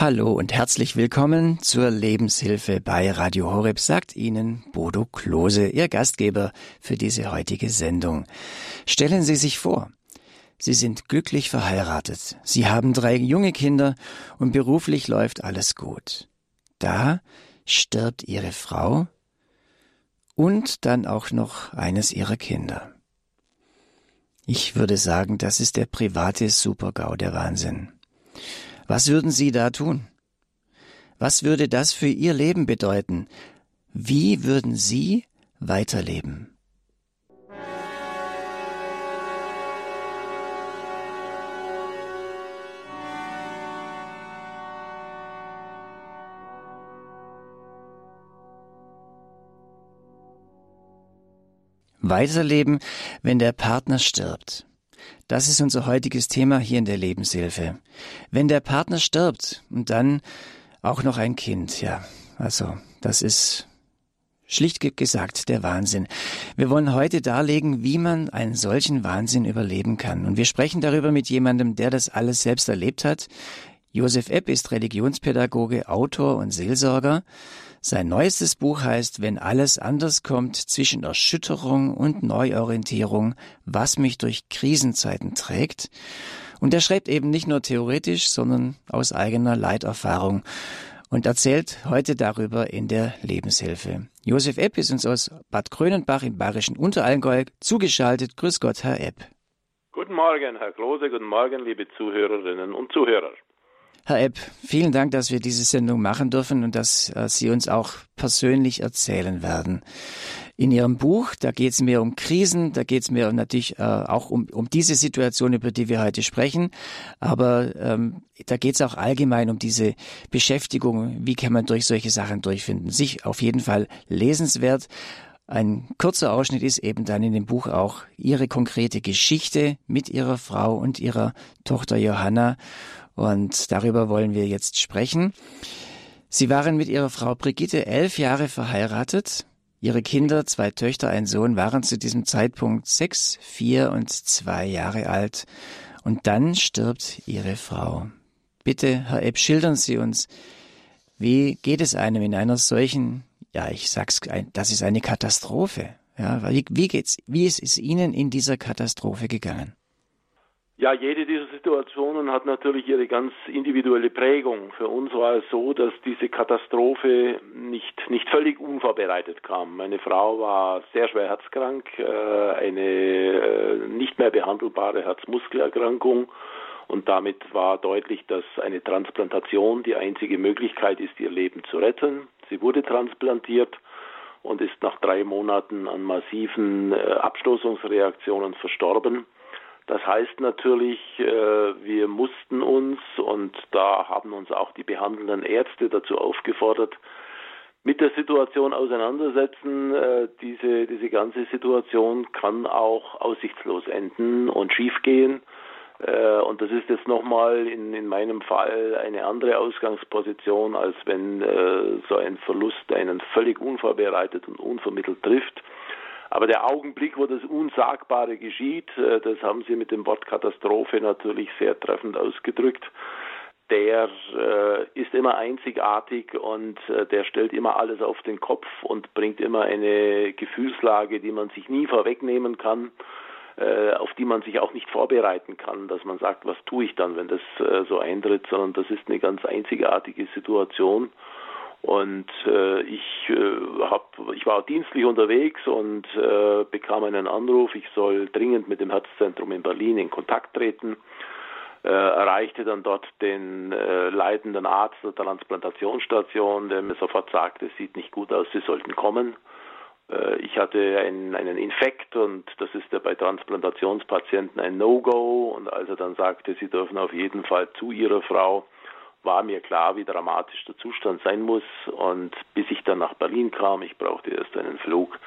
Hallo und herzlich willkommen zur Lebenshilfe bei Radio Horeb, sagt Ihnen Bodo Klose, Ihr Gastgeber für diese heutige Sendung. Stellen Sie sich vor, Sie sind glücklich verheiratet, Sie haben drei junge Kinder und beruflich läuft alles gut. Da stirbt Ihre Frau und dann auch noch eines Ihrer Kinder. Ich würde sagen, das ist der private Supergau der Wahnsinn. Was würden Sie da tun? Was würde das für Ihr Leben bedeuten? Wie würden Sie weiterleben? Weiterleben, wenn der Partner stirbt. Das ist unser heutiges Thema hier in der Lebenshilfe. Wenn der Partner stirbt und dann auch noch ein Kind, ja, also das ist schlicht gesagt der Wahnsinn. Wir wollen heute darlegen, wie man einen solchen Wahnsinn überleben kann. Und wir sprechen darüber mit jemandem, der das alles selbst erlebt hat. Josef Epp ist Religionspädagoge, Autor und Seelsorger. Sein neuestes Buch heißt Wenn alles anders kommt zwischen Erschütterung und Neuorientierung, was mich durch Krisenzeiten trägt. Und er schreibt eben nicht nur theoretisch, sondern aus eigener Leiterfahrung und erzählt heute darüber in der Lebenshilfe. Josef Epp ist uns aus Bad Krönenbach im bayerischen Unterallgäu zugeschaltet. Grüß Gott, Herr Epp. Guten Morgen, Herr Klose, guten Morgen, liebe Zuhörerinnen und Zuhörer. Herr Epp, vielen Dank, dass wir diese Sendung machen dürfen und dass äh, Sie uns auch persönlich erzählen werden. In Ihrem Buch, da geht es mehr um Krisen, da geht es mehr natürlich äh, auch um, um diese Situation, über die wir heute sprechen, aber ähm, da geht es auch allgemein um diese Beschäftigung, wie kann man durch solche Sachen durchfinden. Sich auf jeden Fall lesenswert. Ein kurzer Ausschnitt ist eben dann in dem Buch auch Ihre konkrete Geschichte mit Ihrer Frau und Ihrer Tochter Johanna. Und darüber wollen wir jetzt sprechen. Sie waren mit ihrer Frau Brigitte elf Jahre verheiratet. Ihre Kinder, zwei Töchter, ein Sohn, waren zu diesem Zeitpunkt sechs, vier und zwei Jahre alt. Und dann stirbt ihre Frau. Bitte, Herr Epp, schildern Sie uns, wie geht es einem in einer solchen, ja, ich sag's, das ist eine Katastrophe. Ja, wie, wie geht's, wie ist es Ihnen in dieser Katastrophe gegangen? Ja, jede dieser Situationen hat natürlich ihre ganz individuelle Prägung. Für uns war es so, dass diese Katastrophe nicht, nicht völlig unvorbereitet kam. Meine Frau war sehr schwer herzkrank, äh, eine äh, nicht mehr behandelbare Herzmuskelerkrankung und damit war deutlich, dass eine Transplantation die einzige Möglichkeit ist, ihr Leben zu retten. Sie wurde transplantiert und ist nach drei Monaten an massiven äh, Abstoßungsreaktionen verstorben. Das heißt natürlich, äh, wir mussten uns, und da haben uns auch die behandelnden Ärzte dazu aufgefordert, mit der Situation auseinandersetzen. Äh, diese, diese ganze Situation kann auch aussichtslos enden und schiefgehen. Äh, und das ist jetzt nochmal in, in meinem Fall eine andere Ausgangsposition, als wenn so ein Verlust einen völlig unvorbereitet und unvermittelt trifft. Aber der Augenblick, wo das Unsagbare geschieht, äh, das haben Sie mit dem Wort Katastrophe natürlich sehr treffend ausgedrückt. Der äh, ist immer einzigartig und äh, der stellt immer alles auf den Kopf und bringt immer eine Gefühlslage, die man sich nie vorwegnehmen kann, auf die man sich auch nicht vorbereiten kann, dass man sagt, was tue ich dann, wenn das so eintritt, sondern das ist eine ganz einzigartige Situation. Und äh, ich, äh, hab, ich war dienstlich unterwegs und äh, bekam einen Anruf, ich soll dringend mit dem Herzzentrum in Berlin in Kontakt treten. Äh, erreichte dann dort den äh, leitenden Arzt der Transplantationsstation, der mir sofort sagte, es sieht nicht gut aus, Sie sollten kommen. Äh, ich hatte einen, einen Infekt und das ist ja bei Transplantationspatienten ein No-Go. Und als er dann sagte, Sie dürfen auf jeden Fall zu Ihrer Frau, war mir klar, wie dramatisch der Zustand sein muss. Und bis ich dann nach Berlin kam, ich brauchte erst einen Flug,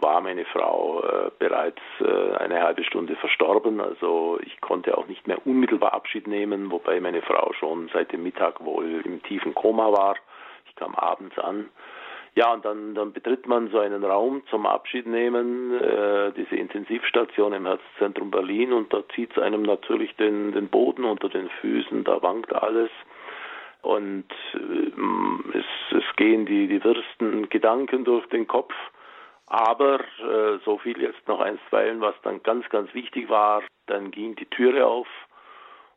war meine Frau äh, bereits äh, eine halbe Stunde verstorben. Also ich konnte auch nicht mehr unmittelbar Abschied nehmen, wobei meine Frau schon seit dem Mittag wohl im tiefen Koma war. Ich kam abends an. Ja, und dann, dann betritt man so einen Raum zum Abschied nehmen, äh, diese Intensivstation im Herzzentrum Berlin, und da zieht es einem natürlich den, den Boden unter den Füßen, da wankt alles. Und äh, es, es gehen die, die wirsten Gedanken durch den Kopf. Aber äh, so viel jetzt noch einstweilen, was dann ganz, ganz wichtig war, dann ging die Türe auf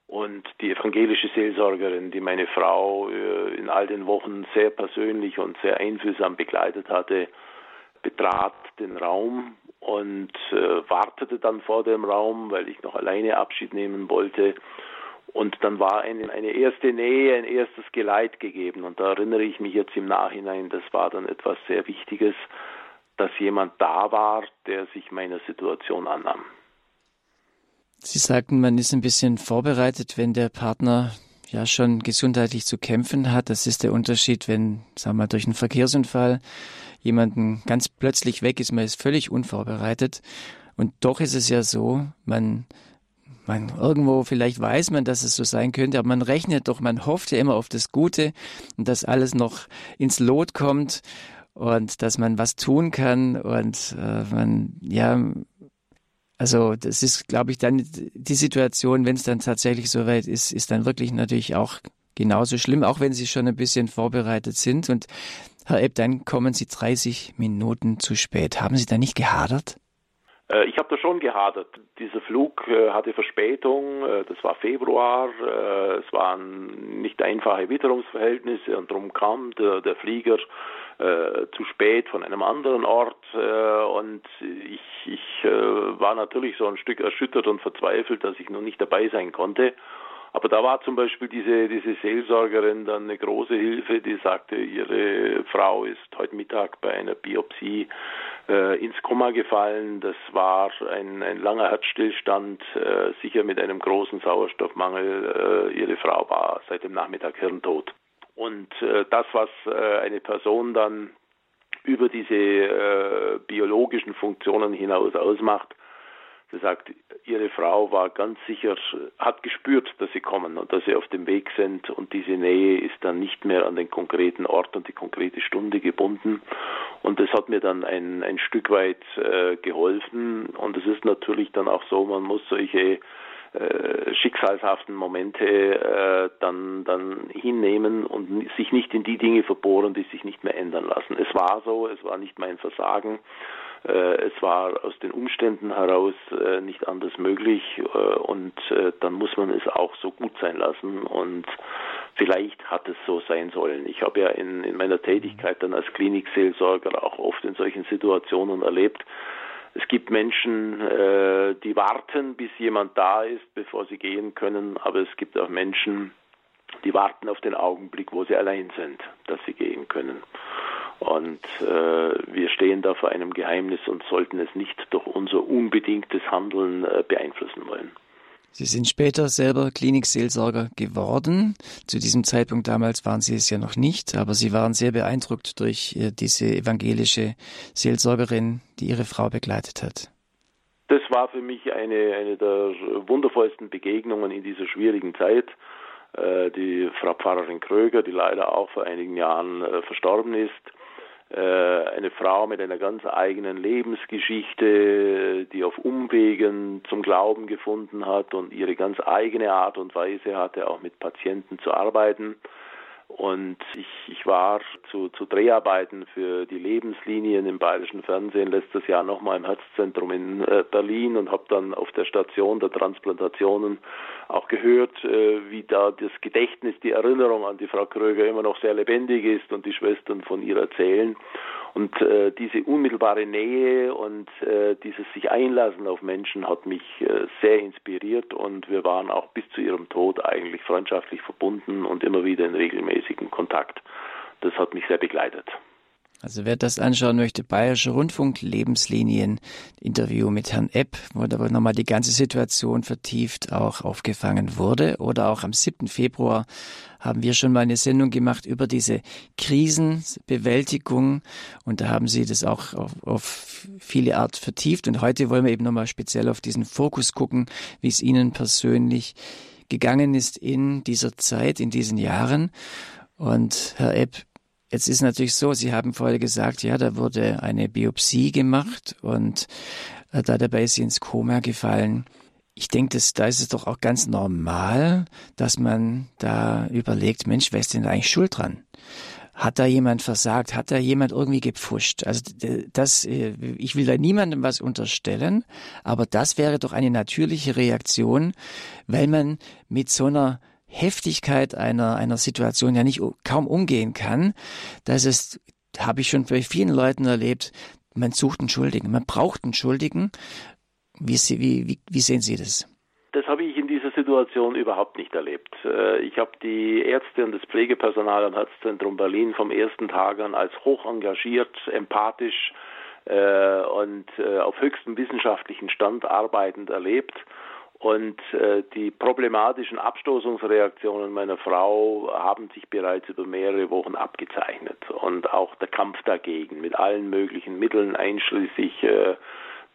und die evangelische Seelsorgerin, die meine Frau äh, in all den Wochen sehr persönlich und sehr einfühlsam begleitet hatte, betrat den Raum und äh, wartete dann vor dem Raum, weil ich noch alleine Abschied nehmen wollte. Und dann war eine, eine erste Nähe, ein erstes Geleit gegeben. Und da erinnere ich mich jetzt im Nachhinein, das war dann etwas sehr Wichtiges, dass jemand da war, der sich meiner Situation annahm. Sie sagten, man ist ein bisschen vorbereitet, wenn der Partner ja schon gesundheitlich zu kämpfen hat. Das ist der Unterschied, wenn, sagen wir mal, durch einen Verkehrsunfall jemanden ganz plötzlich weg ist, man ist völlig unvorbereitet. Und doch ist es ja so, man man irgendwo vielleicht weiß man, dass es so sein könnte, aber man rechnet doch, man hofft ja immer auf das Gute und dass alles noch ins Lot kommt und dass man was tun kann und äh, man ja also das ist, glaube ich, dann die Situation, wenn es dann tatsächlich soweit ist, ist dann wirklich natürlich auch genauso schlimm, auch wenn Sie schon ein bisschen vorbereitet sind. Und Herr Epp, dann kommen Sie 30 Minuten zu spät. Haben Sie da nicht gehadert? Äh, ich habe da schon gehadert. Dieser Flug äh, hatte Verspätung, äh, das war Februar, es waren nicht einfache Witterungsverhältnisse und darum kam der, der Flieger zu spät von einem anderen Ort und ich, ich war natürlich so ein Stück erschüttert und verzweifelt, dass ich noch nicht dabei sein konnte. Aber da war zum Beispiel diese, diese Seelsorgerin dann eine große Hilfe, die sagte, ihre Frau ist heute Mittag bei einer Biopsie äh, ins Koma gefallen. Das war ein, ein langer Herzstillstand, äh, sicher mit einem großen Sauerstoffmangel. Äh, ihre Frau war seit dem Nachmittag hirntot. Und äh, das, was äh, eine Person dann über diese äh, biologischen Funktionen hinaus ausmacht, Sie sagt, ihre Frau war ganz sicher, hat gespürt, dass sie kommen und dass sie auf dem Weg sind und diese Nähe ist dann nicht mehr an den konkreten Ort und die konkrete Stunde gebunden. Und das hat mir dann ein, ein Stück weit äh, geholfen. Und es ist natürlich dann auch so, man muss solche äh, schicksalshaften Momente äh, dann, dann hinnehmen und sich nicht in die Dinge verbohren, die sich nicht mehr ändern lassen. Es war so, es war nicht mein Versagen es war aus den Umständen heraus äh, nicht anders möglich äh, und dann muss man es auch so gut sein lassen und vielleicht hat es so sein sollen. Ich habe ja in, in meiner Tätigkeit dann als Klinikseelsorger auch oft in solchen Situationen erlebt, es gibt Menschen, die warten, bis jemand da ist, bevor sie gehen können, aber es gibt auch Menschen, die warten auf den Augenblick, wo sie allein sind, dass sie gehen können. Und äh, wir stehen da vor einem Geheimnis und sollten es nicht durch unser unbedingtes Handeln äh, beeinflussen wollen. Sie sind später selber Klinikseelsorger geworden. Zu diesem Zeitpunkt damals waren Sie es ja noch nicht, aber Sie waren sehr beeindruckt durch äh, diese evangelische Seelsorgerin, die Ihre Frau begleitet hat. Das war für mich eine, eine der wundervollsten Begegnungen in dieser schwierigen Zeit. Äh, die Frau Pfarrerin Kröger, die leider auch vor einigen Jahren äh, verstorben ist, eine Frau mit einer ganz eigenen Lebensgeschichte, die auf Umwegen zum Glauben gefunden hat und ihre ganz eigene Art und Weise hatte, auch mit Patienten zu arbeiten. Und ich, ich war zu, zu Dreharbeiten für die Lebenslinien im bayerischen Fernsehen letztes Jahr nochmal im Herzzentrum in äh, Berlin und habe dann auf der Station der Transplantationen auch gehört, äh, wie da das Gedächtnis, die Erinnerung an die Frau Kröger immer noch sehr lebendig ist und die Schwestern von ihr erzählen. Und äh, diese unmittelbare Nähe und äh, dieses sich einlassen auf Menschen hat mich äh, sehr inspiriert und wir waren auch bis zu ihrem Tod eigentlich freundschaftlich verbunden und immer wieder in regelmäßigem Kontakt. Das hat mich sehr begleitet. Also wer das anschauen möchte, Bayerischer Rundfunk, Lebenslinien, Interview mit Herrn Epp, wo da nochmal die ganze Situation vertieft auch aufgefangen wurde. Oder auch am 7. Februar haben wir schon mal eine Sendung gemacht über diese Krisenbewältigung. Und da haben Sie das auch auf, auf viele Art vertieft. Und heute wollen wir eben nochmal speziell auf diesen Fokus gucken, wie es Ihnen persönlich gegangen ist in dieser Zeit, in diesen Jahren. Und Herr Epp, Jetzt ist natürlich so, Sie haben vorher gesagt, ja, da wurde eine Biopsie gemacht und äh, da dabei ist sie ins Koma gefallen. ich denke, da ist es doch auch ganz normal, dass man da überlegt, Mensch, wer ist denn da eigentlich schuld dran? Hat da jemand versagt? Hat da jemand irgendwie gepfuscht? Also das, äh, ich will da niemandem was unterstellen, aber das wäre doch eine natürliche Reaktion, weil man mit so einer Heftigkeit einer, einer Situation ja nicht kaum umgehen kann, dass es, habe ich schon bei vielen Leuten erlebt, man sucht einen Schuldigen, man braucht einen Schuldigen. Wie, wie, wie, wie sehen Sie das? Das habe ich in dieser Situation überhaupt nicht erlebt. Äh, ich habe die Ärzte und das Pflegepersonal am Herzzentrum Berlin vom ersten Tag an als hoch engagiert, empathisch äh, und äh, auf höchstem wissenschaftlichen Stand arbeitend erlebt. Und die problematischen Abstoßungsreaktionen meiner Frau haben sich bereits über mehrere Wochen abgezeichnet. Und auch der Kampf dagegen mit allen möglichen Mitteln, einschließlich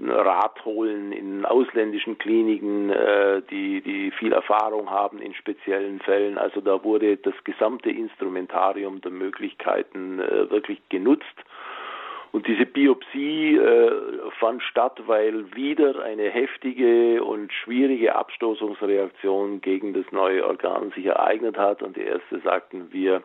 Rat holen in ausländischen Kliniken, äh, die, die viel Erfahrung haben in speziellen Fällen. Also da wurde das gesamte Instrumentarium der Möglichkeiten äh, wirklich genutzt. Und diese Biopsie äh, fand statt, weil wieder eine heftige und schwierige Abstoßungsreaktion gegen das neue Organ sich ereignet hat. Und die Ärzte sagten, wir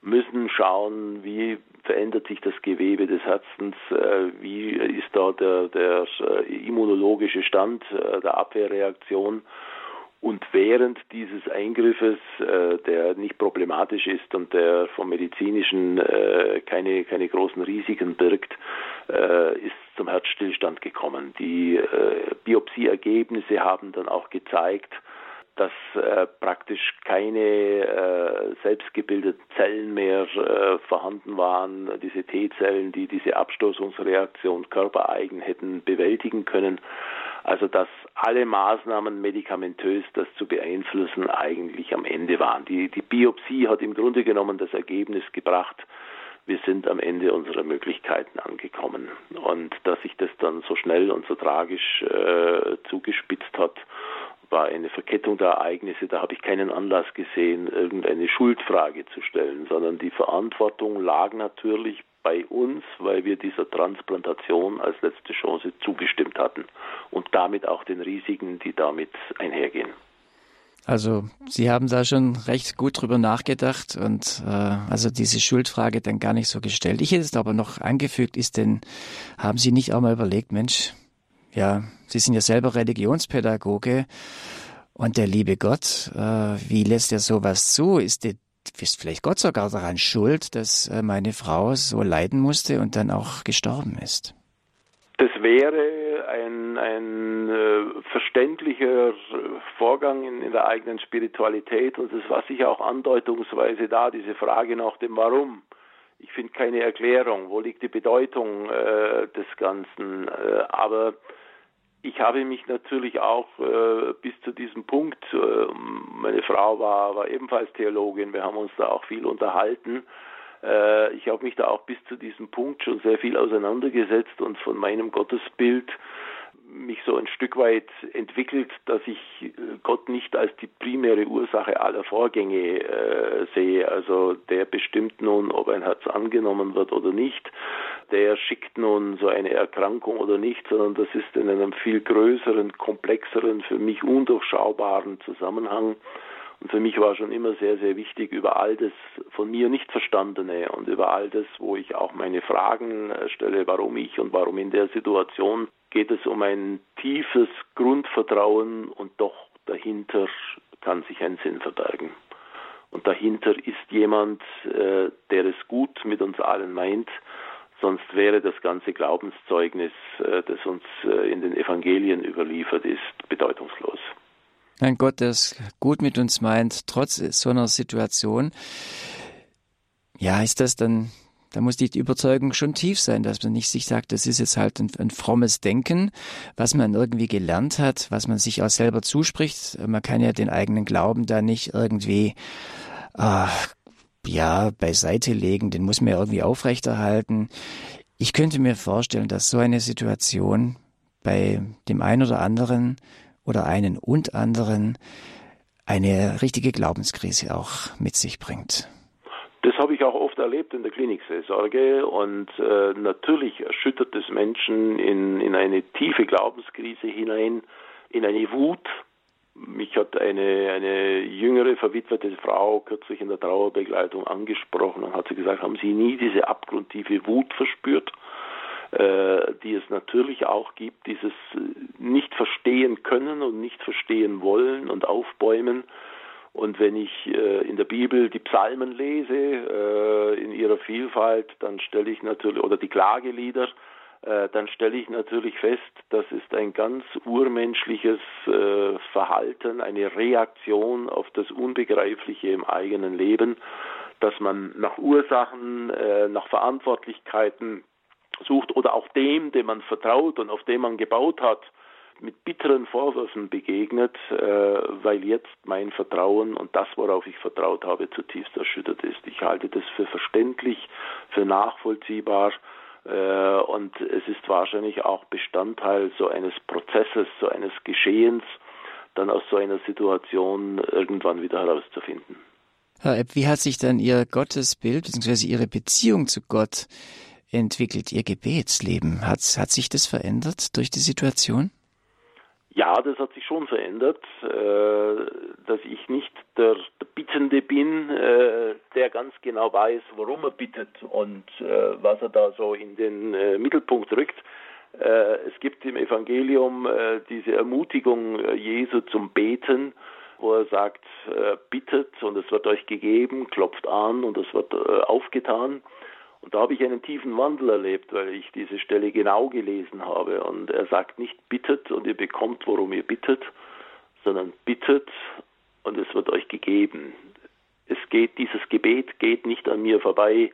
müssen schauen, wie verändert sich das Gewebe des Herzens, äh, wie ist da der, der äh, immunologische Stand äh, der Abwehrreaktion. Und während dieses Eingriffes, der nicht problematisch ist und der vom medizinischen keine, keine großen Risiken birgt, ist zum Herzstillstand gekommen. Die Biopsieergebnisse haben dann auch gezeigt, dass äh, praktisch keine äh, selbstgebildeten Zellen mehr äh, vorhanden waren, diese T-Zellen, die diese Abstoßungsreaktion körpereigen hätten bewältigen können. Also dass alle Maßnahmen medikamentös das zu beeinflussen eigentlich am Ende waren. Die, die Biopsie hat im Grunde genommen das Ergebnis gebracht, wir sind am Ende unserer Möglichkeiten angekommen. Und dass sich das dann so schnell und so tragisch äh, zugespitzt hat, war eine Verkettung der Ereignisse, da habe ich keinen Anlass gesehen, irgendeine Schuldfrage zu stellen, sondern die Verantwortung lag natürlich bei uns, weil wir dieser Transplantation als letzte Chance zugestimmt hatten und damit auch den Risiken, die damit einhergehen. Also Sie haben da schon recht gut drüber nachgedacht und äh, also diese Schuldfrage dann gar nicht so gestellt. Ich hätte es aber noch angefügt, ist denn, haben Sie nicht auch mal überlegt, Mensch, ja, Sie sind ja selber Religionspädagoge und der liebe Gott, äh, wie lässt er sowas zu? Ist, die, ist vielleicht Gott sogar daran schuld, dass äh, meine Frau so leiden musste und dann auch gestorben ist? Das wäre ein, ein äh, verständlicher Vorgang in, in, der eigenen Spiritualität und es war sicher auch andeutungsweise da, diese Frage nach dem Warum. Ich finde keine Erklärung, wo liegt die Bedeutung äh, des Ganzen. Äh, aber ich habe mich natürlich auch äh, bis zu diesem Punkt, äh, meine Frau war, war ebenfalls Theologin, wir haben uns da auch viel unterhalten. Äh, ich habe mich da auch bis zu diesem Punkt schon sehr viel auseinandergesetzt und von meinem Gottesbild mich so ein Stück weit entwickelt, dass ich äh, Gott nicht als die primäre Ursache aller Vorgänge äh, sehe. Also der bestimmt nun, ob ein Herz angenommen wird oder nicht. Der schickt nun so eine Erkrankung oder nicht, sondern das ist in einem viel größeren, komplexeren, für mich undurchschaubaren Zusammenhang. Und für mich war schon immer sehr, sehr wichtig, über all das von mir nicht Verstandene und über all das, wo ich auch meine Fragen äh, stelle, warum ich und warum in der Situation, geht es um ein tiefes Grundvertrauen und doch dahinter kann sich ein Sinn verbergen. Und dahinter ist jemand, äh, der es gut mit uns allen meint, sonst wäre das ganze Glaubenszeugnis, äh, das uns äh, in den Evangelien überliefert ist, bedeutungslos. Ein Gott, der es gut mit uns meint, trotz so einer Situation. Ja, ist das dann da muss die Überzeugung schon tief sein, dass man nicht sich sagt, das ist jetzt halt ein, ein frommes Denken, was man irgendwie gelernt hat, was man sich auch selber zuspricht. Man kann ja den eigenen Glauben da nicht irgendwie äh, ja beiseite legen, den muss man ja irgendwie aufrechterhalten. Ich könnte mir vorstellen, dass so eine Situation bei dem einen oder anderen oder einen und anderen eine richtige Glaubenskrise auch mit sich bringt. Auch oft erlebt in der Klinikseelsorge und äh, natürlich erschüttert es Menschen in, in eine tiefe Glaubenskrise hinein, in eine Wut. Mich hat eine, eine jüngere verwitwete Frau kürzlich in der Trauerbegleitung angesprochen und hat sie gesagt, haben Sie nie diese abgrundtiefe Wut verspürt? Äh, die es natürlich auch gibt, dieses nicht verstehen können und nicht verstehen wollen und aufbäumen. Und wenn ich äh, in der Bibel die Psalmen lese, äh, in ihrer Vielfalt, dann stelle ich natürlich, oder die Klagelieder, äh, dann stelle ich natürlich fest, das ist ein ganz urmenschliches äh, Verhalten, eine Reaktion auf das Unbegreifliche im eigenen Leben, dass man nach Ursachen, äh, nach Verantwortlichkeiten sucht oder auch dem, dem man vertraut und auf dem man gebaut hat, mit bitteren Vorwürfen begegnet, äh, weil jetzt mein Vertrauen und das, worauf ich vertraut habe, zutiefst erschüttert ist. Ich halte das für verständlich, für nachvollziehbar äh, und es ist wahrscheinlich auch Bestandteil so eines Prozesses, so eines Geschehens, dann aus so einer Situation irgendwann wieder herauszufinden. Herr Epp, wie hat sich dann Ihr Gottesbild bzw. Ihre Beziehung zu Gott entwickelt, Ihr Gebetsleben? Hat, hat sich das verändert durch die Situation? Ja, das hat sich schon verändert, äh, dass ich nicht der, Bittende bin, äh, der ganz genau weiß, warum er bittet und äh, was er da so in den Mittelpunkt rückt. Es gibt im Evangelium diese Ermutigung Jesu zum Beten, wo er sagt, bittet und es wird euch gegeben, klopft an und es wird aufgetan. Und da habe ich einen tiefen Wandel erlebt, weil ich diese Stelle genau gelesen habe. Und er sagt nicht bittet und ihr bekommt, worum ihr bittet, sondern bittet und es wird euch gegeben. Es geht, dieses Gebet geht nicht an mir vorbei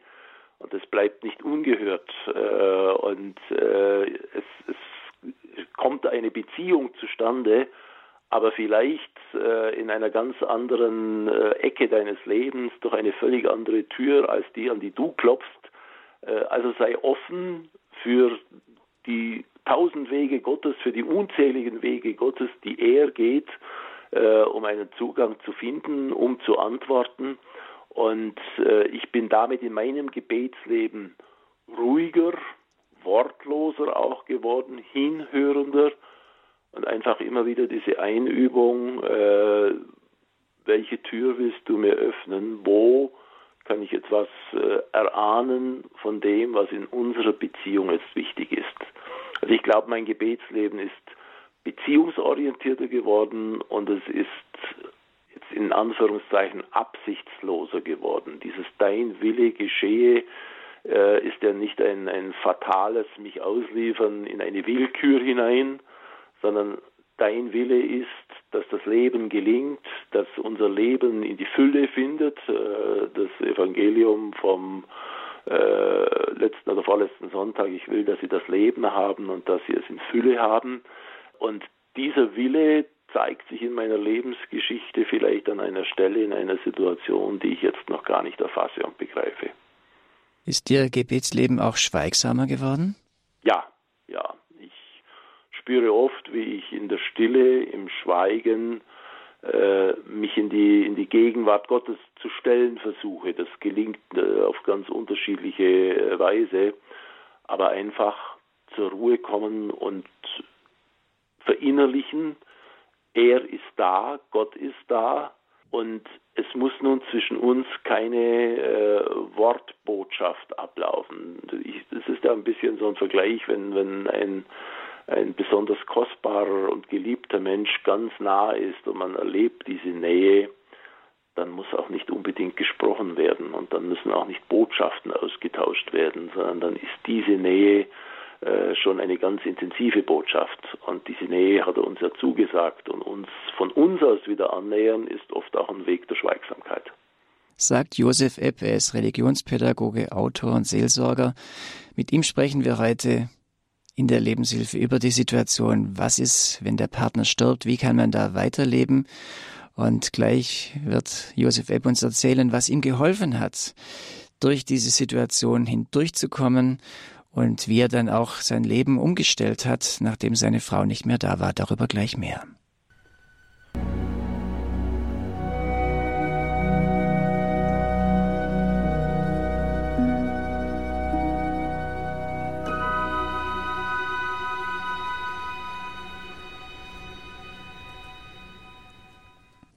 und es bleibt nicht ungehört. Äh, und äh, es, es kommt eine Beziehung zustande, aber vielleicht äh, in einer ganz anderen Ecke deines Lebens durch eine völlig andere Tür als die, an die du klopfst. Äh, also sei offen für die tausend Wege Gottes, für die unzähligen Wege Gottes, die er geht, äh, um einen Zugang zu finden, um zu antworten. Und äh, ich bin damit in meinem Gebetsleben ruhiger, wortloser auch geworden, hinhörender und einfach immer wieder diese Einübung, welche Tür willst du mir öffnen, wo kann ich etwas äh, erahnen von dem, was in unserer Beziehung jetzt wichtig ist. Also ich glaube, mein Gebetsleben ist beziehungsorientierter geworden und es ist jetzt in Anführungszeichen absichtsloser geworden. Dieses Dein Wille geschehe äh, ist ja nicht ein, ein fatales mich ausliefern in eine Willkür hinein, sondern dein Wille ist, dass das Leben gelingt, dass unser Leben in die Fülle findet. Äh, das Evangelium vom äh, letzten oder vorletzten Sonntag, ich will, dass sie das Leben haben und dass sie es in Fülle haben. Und dieser Wille zeigt sich in meiner Lebensgeschichte vielleicht an einer Stelle, in einer Situation, die ich jetzt noch gar nicht erfasse und begreife. Ist Ihr Gebetsleben auch schweigsamer geworden? Ja, ja spüre oft, wie ich in der Stille, im Schweigen äh, mich in die, in die Gegenwart Gottes zu stellen versuche. Das gelingt äh, auf ganz unterschiedliche äh, Weise, aber einfach zur Ruhe kommen und verinnerlichen, er ist da, Gott ist da und es muss nun zwischen uns keine äh, Wortbotschaft ablaufen. Ich, das ist ja ein bisschen so ein Vergleich, wenn, wenn ein ein besonders kostbarer und geliebter Mensch ganz nah ist und man erlebt diese Nähe, dann muss auch nicht unbedingt gesprochen werden und dann müssen auch nicht Botschaften ausgetauscht werden, sondern dann ist diese Nähe äh, schon eine ganz intensive Botschaft und diese Nähe hat er uns ja zugesagt und uns von uns aus wieder annähern ist oft auch ein Weg der Schweigsamkeit. Sagt Josef Epp, er ist Religionspädagoge, Autor und Seelsorger. Mit ihm sprechen wir heute in der Lebenshilfe über die Situation, was ist, wenn der Partner stirbt, wie kann man da weiterleben. Und gleich wird Josef Epp uns erzählen, was ihm geholfen hat, durch diese Situation hindurchzukommen und wie er dann auch sein Leben umgestellt hat, nachdem seine Frau nicht mehr da war. Darüber gleich mehr.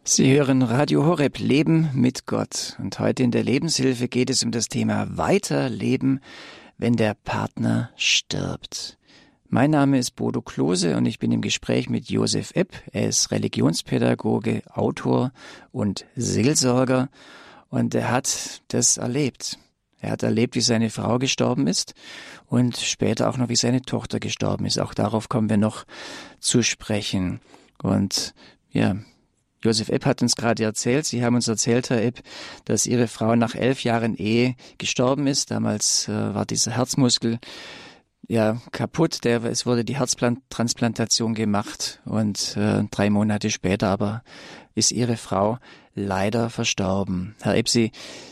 Sie hören Radio Horeb Leben mit Gott. Und heute in der Lebenshilfe geht es um das Thema Weiterleben, wenn der Partner stirbt. Mein Name ist Bodo Klose und ich bin im Gespräch mit Josef Epp. Er ist Religionspädagoge, Autor und Seelsorger und er hat das erlebt. Er hat erlebt, wie seine Frau gestorben ist und später auch noch, wie seine Tochter gestorben ist. Auch darauf kommen wir noch zu sprechen. Und ja, Josef Epp hat uns gerade erzählt, Sie haben uns erzählt, Herr Epp, dass Ihre Frau nach elf Jahren Ehe gestorben ist. Damals äh, war dieser Herzmuskel ja kaputt. Der, es wurde die Herztransplantation gemacht und äh, drei Monate später aber ist Ihre Frau leider verstorben. Herr Epp, Sie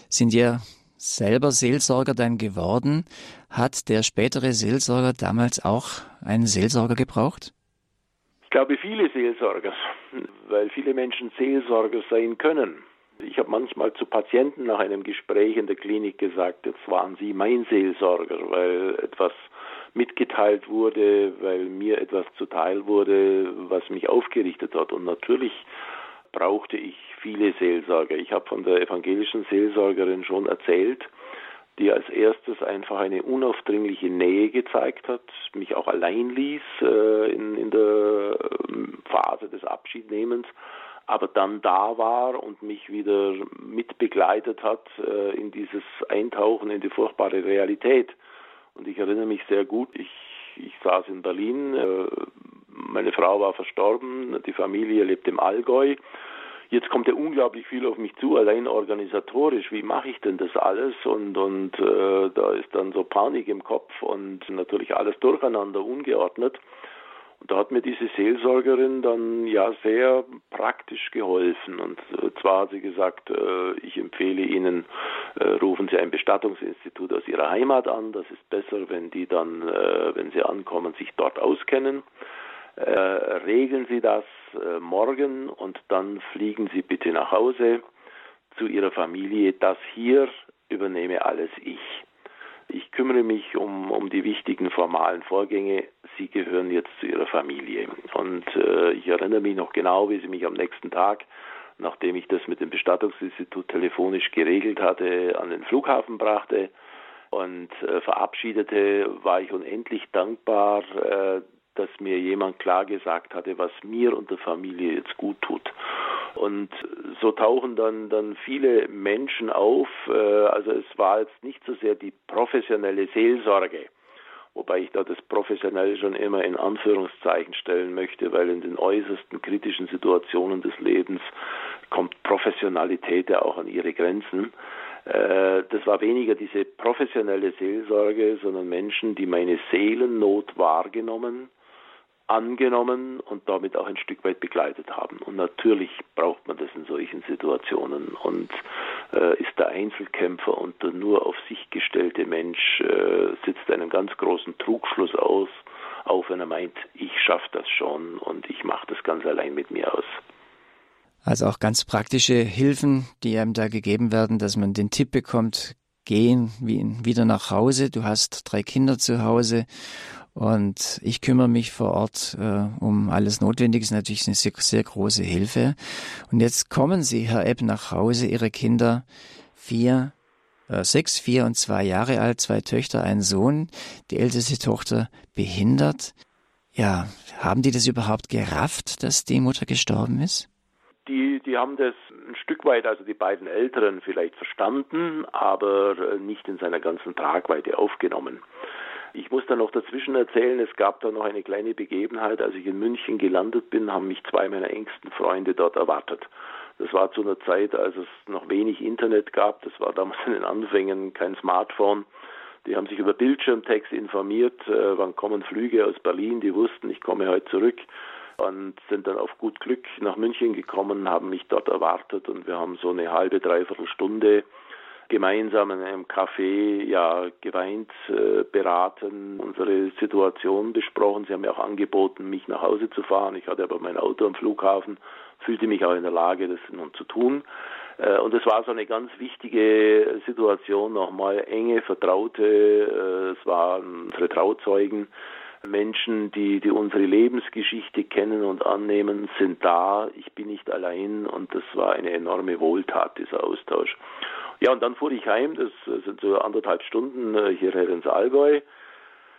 sind ja selber Seelsorger dann geworden. Hat der spätere Seelsorger damals auch einen Seelsorger gebraucht? Glaube, viele Seelsorger, weil viele Menschen Seelsorger sein können. Ich habe manchmal zu Patienten nach einem Gespräch in der Klinik gesagt, jetzt waren Sie mein Seelsorger, weil etwas mitgeteilt wurde, weil mir etwas zuteil wurde, was mich aufgerichtet hat. Und natürlich brauchte ich viele Seelsorger. Ich habe von der evangelischen Seelsorgerin schon erzählt, die als erstes einfach eine unaufdringliche Nähe gezeigt hat, mich auch allein ließ äh, in, in der ähm, Phase des Abschiednehmens, aber dann da war und mich wieder mitbegleitet hat äh, in dieses Eintauchen in die furchtbare Realität. Und ich erinnere mich sehr gut, ich, ich saß in Berlin, äh, meine Frau war verstorben, die Familie lebt im Allgäu Jetzt kommt ja unglaublich viel auf mich zu, allein organisatorisch. Wie mache ich denn das alles? Und, und äh, da ist dann so Panik im Kopf und natürlich alles durcheinander, ungeordnet. Und da hat mir diese Seelsorgerin dann ja sehr praktisch geholfen. Und äh, zwar hat sie gesagt, äh, ich empfehle Ihnen, äh, rufen Sie ein Bestattungsinstitut aus Ihrer Heimat an. Das ist besser, wenn die dann, äh, wenn Sie ankommen, sich dort auskennen. Äh, regeln Sie das äh, morgen und dann fliegen Sie bitte nach Hause zu Ihrer Familie. Das hier übernehme alles ich. Ich kümmere mich um, um die wichtigen formalen Vorgänge. Sie gehören jetzt zu Ihrer Familie. Und äh, ich erinnere mich noch genau, wie sie mich am nächsten Tag, nachdem ich das mit dem Bestattungsinstitut telefonisch geregelt hatte, an den Flughafen brachte und äh, verabschiedete, war ich unendlich dankbar, äh, dass mir jemand klar gesagt hatte, was mir und der Familie jetzt gut tut. Und so tauchen dann, dann viele Menschen auf. Äh, also es war jetzt nicht so sehr die professionelle Seelsorge, wobei ich da das professionell schon immer in Anführungszeichen stellen möchte, weil in den äußersten kritischen Situationen des Lebens kommt Professionalität ja auch an ihre Grenzen. Äh, das war weniger diese professionelle Seelsorge, sondern Menschen, die meine Seelennot wahrgenommen, angenommen und damit auch ein Stück weit begleitet haben. Und natürlich braucht man das in solchen Situationen und äh, ist der Einzelkämpfer und der nur auf sich gestellte Mensch äh, sitzt einen ganz großen Trugschluss aus, auf, wenn er meint, ich schaffe das schon und ich mache das ganz allein mit mir aus. Also auch ganz praktische Hilfen, die einem da gegeben werden, dass man den Tipp bekommt, gehen wieder nach Hause. Du hast drei Kinder zu Hause und ich kümmere mich vor Ort äh, um alles Notwendige, ist natürlich eine sehr, sehr, große Hilfe. Und jetzt kommen Sie, Herr Epp, nach Hause, Ihre Kinder, vier, äh, sechs, vier und zwei Jahre alt, zwei Töchter, ein Sohn, die älteste Tochter behindert. Ja, haben die das überhaupt gerafft, dass die Mutter gestorben ist? Die, die haben das ein Stück weit, also die beiden Älteren vielleicht verstanden, aber äh, nicht in seiner ganzen Tragweite aufgenommen. Ich muss da noch dazwischen erzählen, es gab da noch eine kleine Begebenheit. Als ich in München gelandet bin, haben mich zwei meiner engsten Freunde dort erwartet. Das war zu einer Zeit, als es noch wenig Internet gab. Das war damals in den Anfängen kein Smartphone. Die haben sich über Bildschirmtext informiert, äh, wann kommen Flüge aus Berlin. Die wussten, ich komme heute zurück und sind dann auf gut Glück nach München gekommen, haben mich dort erwartet und wir haben so eine halbe, dreiviertel Stunde gemeinsam in einem Café ja geweint, äh, beraten, unsere Situation besprochen. Sie haben mir auch angeboten, mich nach Hause zu fahren. Ich hatte aber mein Auto am Flughafen, fühlte mich auch in der Lage, das nun zu tun. Äh, und es war so eine ganz wichtige Situation, nochmal enge Vertraute, äh, es waren unsere Trauzeugen, Menschen, die, die unsere Lebensgeschichte kennen und annehmen, sind da. Ich bin nicht allein und das war eine enorme Wohltat, dieser Austausch. Ja, und dann fuhr ich heim, das sind so anderthalb Stunden äh, hierher ins Allgäu.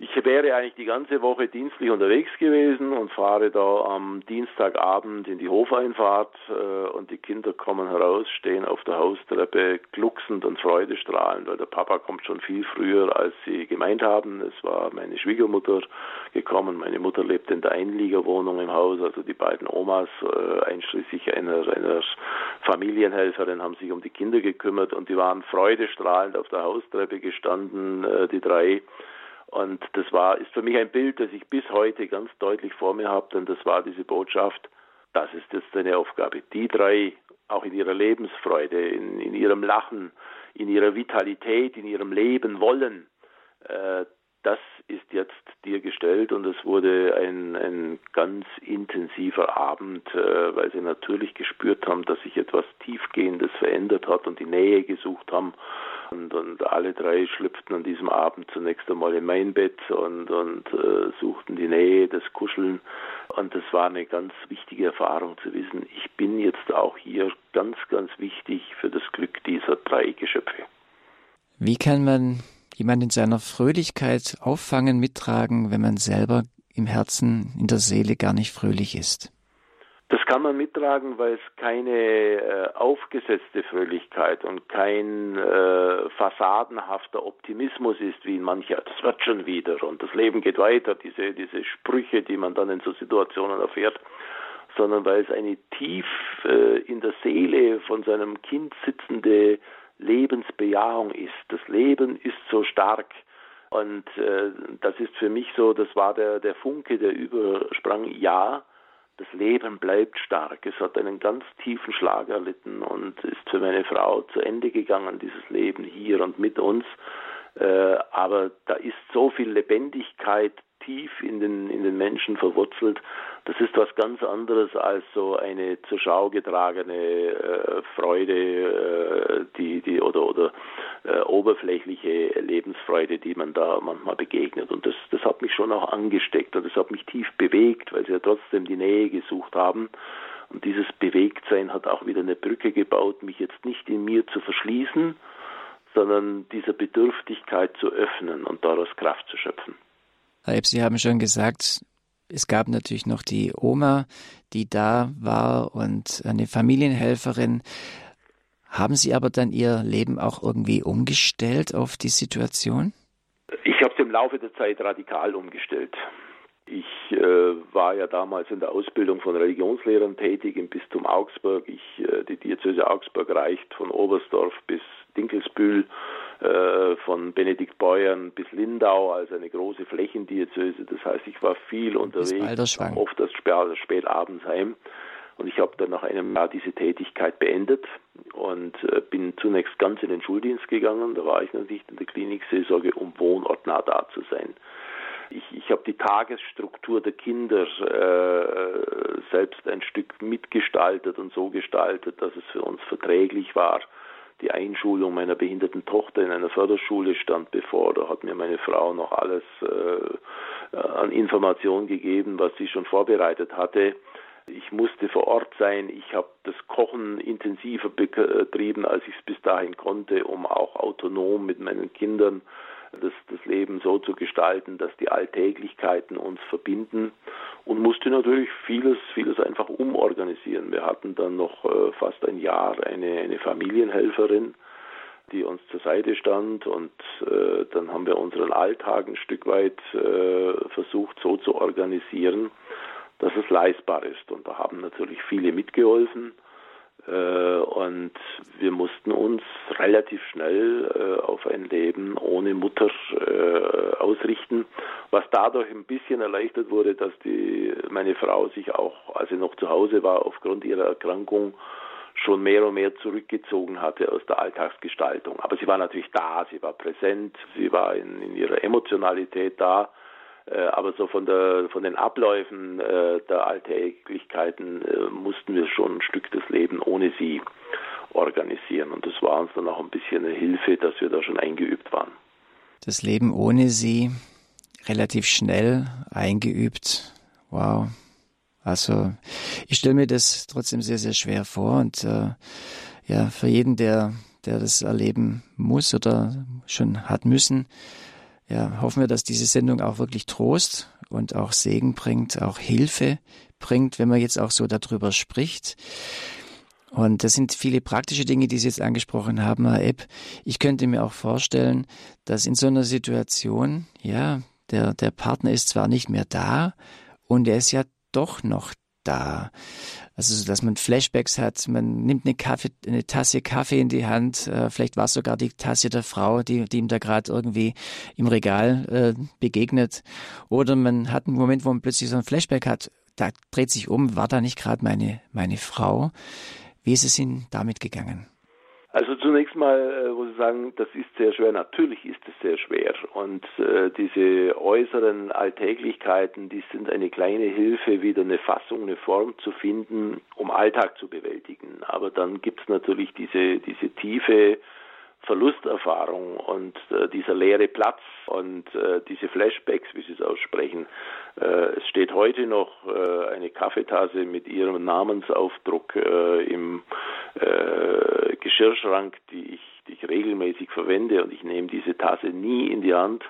Ich wäre eigentlich die ganze Woche dienstlich unterwegs gewesen und fahre da am Dienstagabend in die Hofeinfahrt äh, und die Kinder kommen heraus, stehen auf der Haustreppe glucksend und freudestrahlend, weil der Papa kommt schon viel früher, als sie gemeint haben. Es war meine Schwiegermutter gekommen. Meine Mutter lebt in der Einliegerwohnung im Haus, also die beiden Omas, äh, einschließlich einer, einer Familienhelferin, haben sich um die Kinder gekümmert und die waren freudestrahlend auf der Haustreppe gestanden, äh, die drei. Und das war, ist für mich ein Bild, das ich bis heute ganz deutlich vor mir habe, denn das war diese Botschaft, das ist jetzt deine Aufgabe. Die drei, auch in ihrer Lebensfreude, in, in ihrem Lachen, in ihrer Vitalität, in ihrem Leben wollen, äh, das ist jetzt dir gestellt und es wurde ein, ein ganz intensiver Abend, äh, weil sie natürlich gespürt haben, dass sich etwas Tiefgehendes verändert hat und die Nähe gesucht haben und, und alle drei schlüpften an diesem Abend zunächst einmal in mein Bett und, und äh, suchten die Nähe, das Kuscheln. Und das war eine ganz wichtige Erfahrung zu wissen, ich bin jetzt auch hier ganz, ganz wichtig für das Glück dieser drei Geschöpfe. Wie kann man jemand in seiner Fröhlichkeit auffangen, mittragen, wenn man selber im Herzen, in der Seele gar nicht fröhlich ist? Das kann man mittragen, weil es keine äh, aufgesetzte Fröhlichkeit und kein äh, fassadenhafter Optimismus ist, wie in mancher, das wird schon wieder und das Leben geht weiter, diese, diese Sprüche, die man dann in so Situationen erfährt, sondern weil es eine tief äh, in der Seele von seinem Kind sitzende Lebensbejahung ist. Das Leben ist so stark. Und äh, das ist für mich so, das war der, der Funke, der übersprang, ja, das Leben bleibt stark. Es hat einen ganz tiefen Schlag erlitten und ist für meine Frau zu Ende gegangen, dieses Leben hier und mit uns. Äh, aber da ist so viel Lebendigkeit tief in den, in den Menschen verwurzelt. Das ist was ganz anderes als so eine zur Schau getragene äh, Freude, äh, die, die, oder, oder äh, oberflächliche Lebensfreude, die man da manchmal begegnet. Und das, das hat mich schon auch angesteckt und das hat mich tief bewegt, weil sie ja trotzdem die Nähe gesucht haben. Und dieses Bewegtsein hat auch wieder eine Brücke gebaut, mich jetzt nicht in mir zu verschließen, sondern dieser Bedürftigkeit zu öffnen und daraus Kraft zu schöpfen. Herr Epp, Sie haben schon gesagt, es gab natürlich noch die Oma, die da war und eine Familienhelferin. Haben Sie aber dann Ihr Leben auch irgendwie umgestellt auf die Situation? Ich habe es im Laufe der Zeit radikal umgestellt. Ich äh, war ja damals in der Ausbildung von Religionslehrern tätig im Bistum Augsburg. Ich, äh, die Diözese Augsburg reicht von Oberstdorf bis Dinkelsbühl von Benedikt Beuern bis Lindau, also eine große Flächendiözese. Das heißt, ich war viel unterwegs, oft erst spät, spät abends heim. Und ich habe dann nach einem Jahr diese Tätigkeit beendet und äh, bin zunächst ganz in den Schuldienst gegangen. Da war ich noch nicht in der Klinikseelsorge, um wohnortnah da zu sein. Ich, ich habe die Tagesstruktur der Kinder äh, selbst ein Stück mitgestaltet und so gestaltet, dass es für uns verträglich war die Einschulung meiner behinderten Tochter in einer Förderschule stand bevor. Da hat mir meine Frau noch alles äh, an Informationen gegeben, was sie schon vorbereitet hatte. Ich musste vor Ort sein. Ich habe das Kochen intensiver betrieben, als ich es bis dahin konnte, um auch autonom mit meinen Kindern das, das Leben so zu gestalten, dass die Alltäglichkeiten uns verbinden und musste natürlich vieles, vieles einfach umorganisieren. Wir hatten dann noch äh, fast ein Jahr eine, eine Familienhelferin, die uns zur Seite stand und äh, dann haben wir unseren Alltag ein Stück weit äh, versucht so zu organisieren, dass es leistbar ist. Und da haben natürlich viele mitgeholfen. Äh, und wir mussten uns relativ schnell äh, auf ein Leben ohne Mutter äh, ausrichten, was dadurch ein bisschen erleichtert wurde, dass die, meine Frau sich auch, als sie noch zu Hause war, aufgrund ihrer Erkrankung schon mehr und mehr zurückgezogen hatte aus der Alltagsgestaltung. Aber sie war natürlich da, sie war präsent, sie war in, in ihrer Emotionalität da aber so von der von den Abläufen äh, der Alltäglichkeiten äh, mussten wir schon ein Stück des Lebens ohne sie organisieren. Und das war uns dann auch ein bisschen eine Hilfe, dass wir da schon eingeübt waren. Das Leben ohne sie relativ schnell eingeübt. Wow. Also ich stelle mir das trotzdem sehr, sehr schwer vor und äh, ja, für jeden, der, der das erleben muss oder schon hat müssen, ja, hoffen wir, dass diese Sendung auch wirklich Trost und auch Segen bringt, auch Hilfe bringt, wenn man jetzt auch so darüber spricht. Und das sind viele praktische Dinge, die Sie jetzt angesprochen haben, Herr Epp. Ich könnte mir auch vorstellen, dass in so einer Situation, ja, der, der Partner ist zwar nicht mehr da und er ist ja doch noch da. Also, dass man Flashbacks hat, man nimmt eine, Kaffee, eine Tasse Kaffee in die Hand, äh, vielleicht war es sogar die Tasse der Frau, die, die ihm da gerade irgendwie im Regal äh, begegnet. Oder man hat einen Moment, wo man plötzlich so ein Flashback hat, da dreht sich um, war da nicht gerade meine, meine Frau? Wie ist es Ihnen damit gegangen? Also zunächst mal äh, muss ich sagen, das ist sehr schwer. Natürlich ist es sehr schwer. Und äh, diese äußeren Alltäglichkeiten, die sind eine kleine Hilfe, wieder eine Fassung, eine Form zu finden, um Alltag zu bewältigen. Aber dann gibt es natürlich diese, diese tiefe Verlusterfahrung und äh, dieser leere Platz und äh, diese Flashbacks, wie Sie es aussprechen. Äh, es steht heute noch äh, eine Kaffeetasse mit ihrem Namensaufdruck äh, im äh, Geschirrschrank, die ich, die ich regelmäßig verwende und ich nehme diese Tasse nie in die Hand.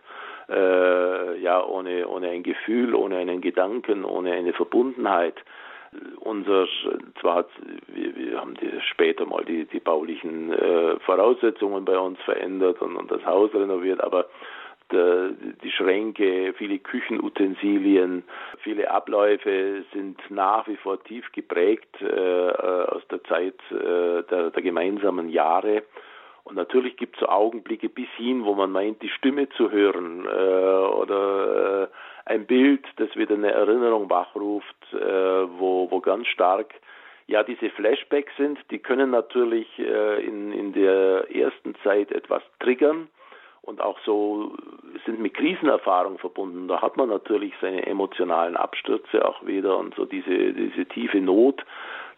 ja, ohne, ohne ein Gefühl, ohne einen Gedanken, ohne eine Verbundenheit unser, zwar wir, wir haben die, später mal die, die baulichen äh, Voraussetzungen bei uns verändert und, und das Haus renoviert, aber die Schränke, viele Küchenutensilien, viele Abläufe sind nach wie vor tief geprägt äh, aus der Zeit äh, der, der gemeinsamen Jahre. Und natürlich gibt es so Augenblicke bis hin, wo man meint, die Stimme zu hören äh, oder äh, ein Bild, das wieder eine Erinnerung wachruft, äh, wo, wo ganz stark ja diese Flashbacks sind. Die können natürlich äh, in, in der ersten Zeit etwas triggern und auch so sind mit Krisenerfahrung verbunden. Da hat man natürlich seine emotionalen Abstürze auch wieder und so diese, diese tiefe Not,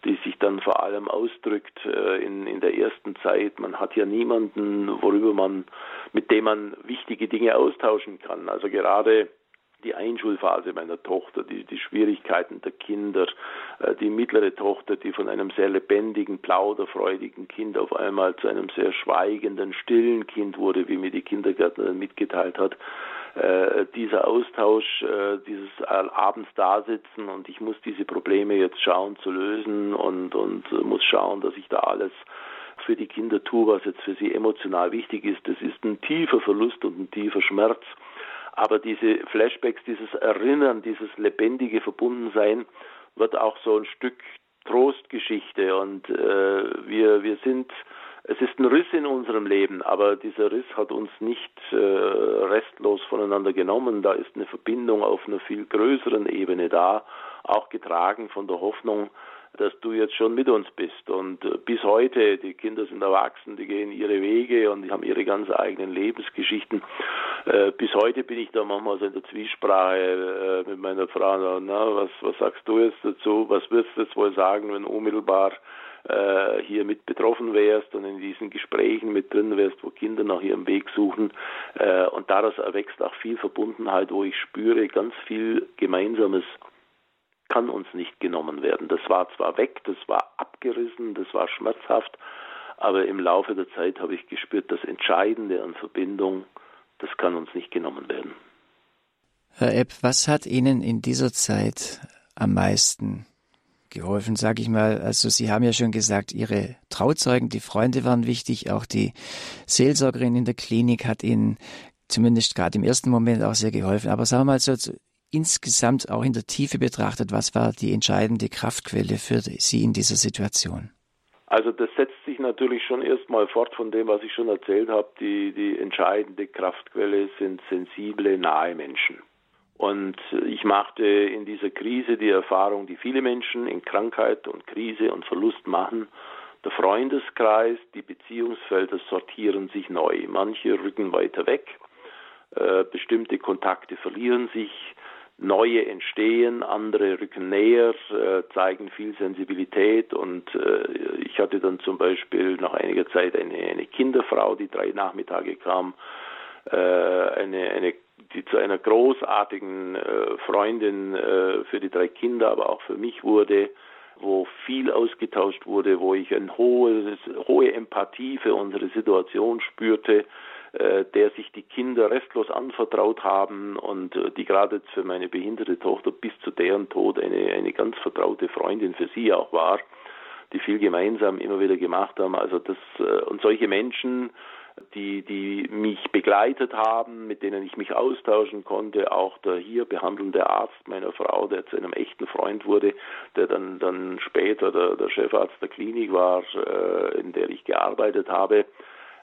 die sich dann vor allem ausdrückt äh, in, in der ersten Zeit. Man hat ja niemanden, worüber man, mit dem man wichtige Dinge austauschen kann. Also gerade die Einschulphase meiner Tochter, die, die Schwierigkeiten der Kinder, äh, die mittlere Tochter, die von einem sehr lebendigen, plauderfreudigen Kind auf einmal zu einem sehr schweigenden, stillen Kind wurde, wie mir die Kindergärtnerin mitgeteilt hat. Äh, dieser Austausch, äh, dieses abends dasitzen und ich muss diese Probleme jetzt schauen zu lösen und, und muss schauen, dass ich da alles für die Kinder tue, was jetzt für sie emotional wichtig ist. Das ist ein tiefer Verlust und ein tiefer Schmerz. Aber diese Flashbacks, dieses Erinnern, dieses lebendige Verbundensein wird auch so ein Stück Trostgeschichte und äh, wir, wir sind, es ist ein Riss in unserem Leben, aber dieser Riss hat uns nicht äh, restlos voneinander genommen. Da ist eine Verbindung auf einer viel größeren Ebene da, auch getragen von der Hoffnung, dass du jetzt schon mit uns bist. Und äh, bis heute, die Kinder sind erwachsen, die gehen ihre Wege und die haben ihre ganz eigenen Lebensgeschichten. Äh, bis heute bin ich da manchmal so in der Zwiesprache äh, mit meiner Frau. Na, was, was sagst du jetzt dazu? Was wirst du jetzt wohl sagen, wenn unmittelbar hier mit betroffen wärst und in diesen Gesprächen mit drin wärst, wo Kinder nach ihrem Weg suchen. Und daraus erwächst auch viel Verbundenheit, wo ich spüre ganz viel Gemeinsames kann uns nicht genommen werden. Das war zwar weg, das war abgerissen, das war schmerzhaft, aber im Laufe der Zeit habe ich gespürt, das Entscheidende an Verbindung, das kann uns nicht genommen werden. Herr Epp, was hat Ihnen in dieser Zeit am meisten geholfen, sage ich mal? Also Sie haben ja schon gesagt, Ihre Trauzeugen, die Freunde waren wichtig, auch die Seelsorgerin in der Klinik hat Ihnen zumindest gerade im ersten Moment auch sehr geholfen. Aber sagen wir mal so, insgesamt auch in der Tiefe betrachtet, was war die entscheidende Kraftquelle für Sie in dieser Situation? Also das setzt sich natürlich schon erstmal fort von dem, was ich schon erzählt habe. Die, die entscheidende Kraftquelle sind sensible, nahe Menschen. Und ich machte in dieser Krise die Erfahrung, die viele Menschen in Krankheit und Krise und Verlust machen. Der Freundeskreis, die Beziehungsfelder sortieren sich neu. Manche rücken weiter weg, äh, bestimmte Kontakte verlieren sich, neue entstehen, andere rücken näher, äh, zeigen viel Sensibilität und äh, ich hatte dann zum Beispiel nach einiger Zeit eine, eine Kinderfrau, die drei Nachmittage kam, äh, eine, eine die zu einer großartigen äh, Freundin äh, für die drei Kinder, aber auch für mich wurde, wo viel ausgetauscht wurde, wo ich eine hohe, hohe Empathie für unsere Situation spürte, der sich die Kinder restlos anvertraut haben und äh, die gerade für meine behinderte Tochter bis zu deren Tod eine, eine ganz vertraute Freundin für sie auch war, die viel gemeinsam immer wieder gemacht haben. Also das äh, und solche Menschen die, die mich begleitet haben, mit denen ich mich austauschen konnte, auch der hier behandelnde Arzt meiner Frau, der zu einem echten Freund wurde, der dann, dann später der, der Chefarzt der Klinik war, äh, in der ich gearbeitet habe.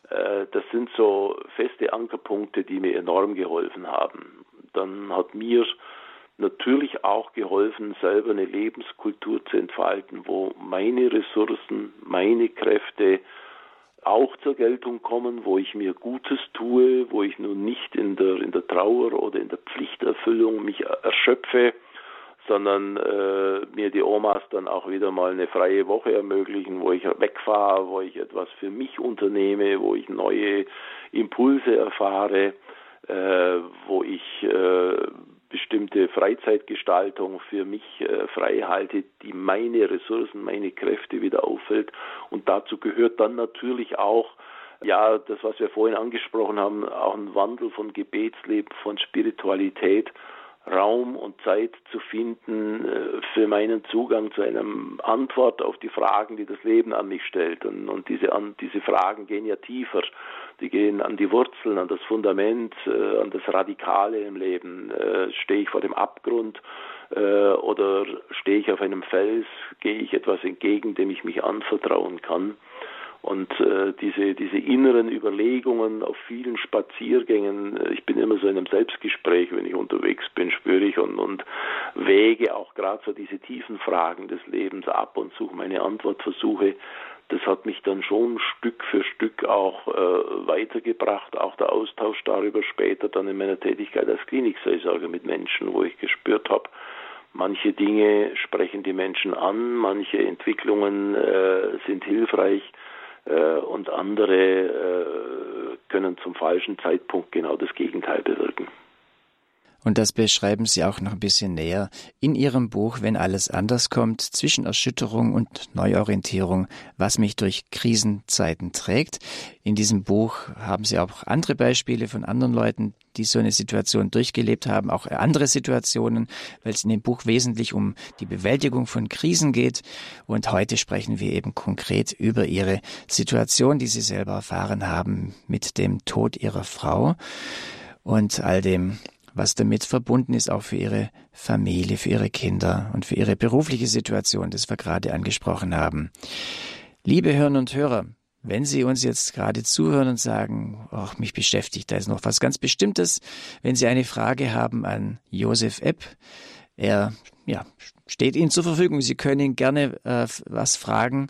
Äh, das sind so feste Ankerpunkte, die mir enorm geholfen haben. Dann hat mir natürlich auch geholfen, selber eine Lebenskultur zu entfalten, wo meine Ressourcen, meine Kräfte, auch zur Geltung kommen, wo ich mir Gutes tue, wo ich nun nicht in der, in der Trauer oder in der Pflichterfüllung mich erschöpfe, sondern äh, mir die Omas dann auch wieder mal eine freie Woche ermöglichen, wo ich wegfahre, wo ich etwas für mich unternehme, wo ich neue Impulse erfahre, äh, wo ich äh, bestimmte Freizeitgestaltung für mich äh, frei halte, die meine Ressourcen, meine Kräfte wieder auffällt. Und dazu gehört dann natürlich auch, ja, das, was wir vorhin angesprochen haben, auch ein Wandel von Gebetsleben, von Spiritualität Raum und Zeit zu finden äh, für meinen Zugang zu einer Antwort auf die Fragen, die das Leben an mich stellt. Und, und diese, an, diese Fragen gehen ja tiefer. Die gehen an die Wurzeln, an das Fundament, äh, an das Radikale im Leben. Äh, stehe ich vor dem Abgrund oder stehe ich auf einem Fels? Gehe ich etwas entgegen, dem ich mich anvertrauen kann? Und äh, diese, diese inneren Überlegungen auf vielen Spaziergängen, äh, ich bin immer so in einem Selbstgespräch, wenn ich unterwegs bin, spüre ich und, und wäge auch gerade so diese tiefen Fragen des Lebens ab und suche meine Antwortversuche. Das hat mich dann schon Stück für Stück auch äh, weitergebracht, auch der Austausch darüber später dann in meiner Tätigkeit als Klinikseelsorger mit Menschen, wo ich gespürt habe, manche Dinge sprechen die Menschen an, manche Entwicklungen äh, sind hilfreich äh, und andere äh, können zum falschen Zeitpunkt genau das Gegenteil bewirken. Und das beschreiben Sie auch noch ein bisschen näher in Ihrem Buch Wenn alles anders kommt, zwischen Erschütterung und Neuorientierung, was mich durch Krisenzeiten trägt. In diesem Buch haben Sie auch andere Beispiele von anderen Leuten, die so eine Situation durchgelebt haben, auch andere Situationen, weil es in dem Buch wesentlich um die Bewältigung von Krisen geht. Und heute sprechen wir eben konkret über Ihre Situation, die Sie selber erfahren haben mit dem Tod Ihrer Frau und all dem was damit verbunden ist, auch für ihre Familie, für ihre Kinder und für ihre berufliche Situation, das wir gerade angesprochen haben. Liebe Hörner und Hörer, wenn Sie uns jetzt gerade zuhören und sagen, ach, mich beschäftigt da ist noch was ganz Bestimmtes, wenn Sie eine Frage haben an Josef Epp, er ja, steht Ihnen zur Verfügung. Sie können ihn gerne äh, was fragen.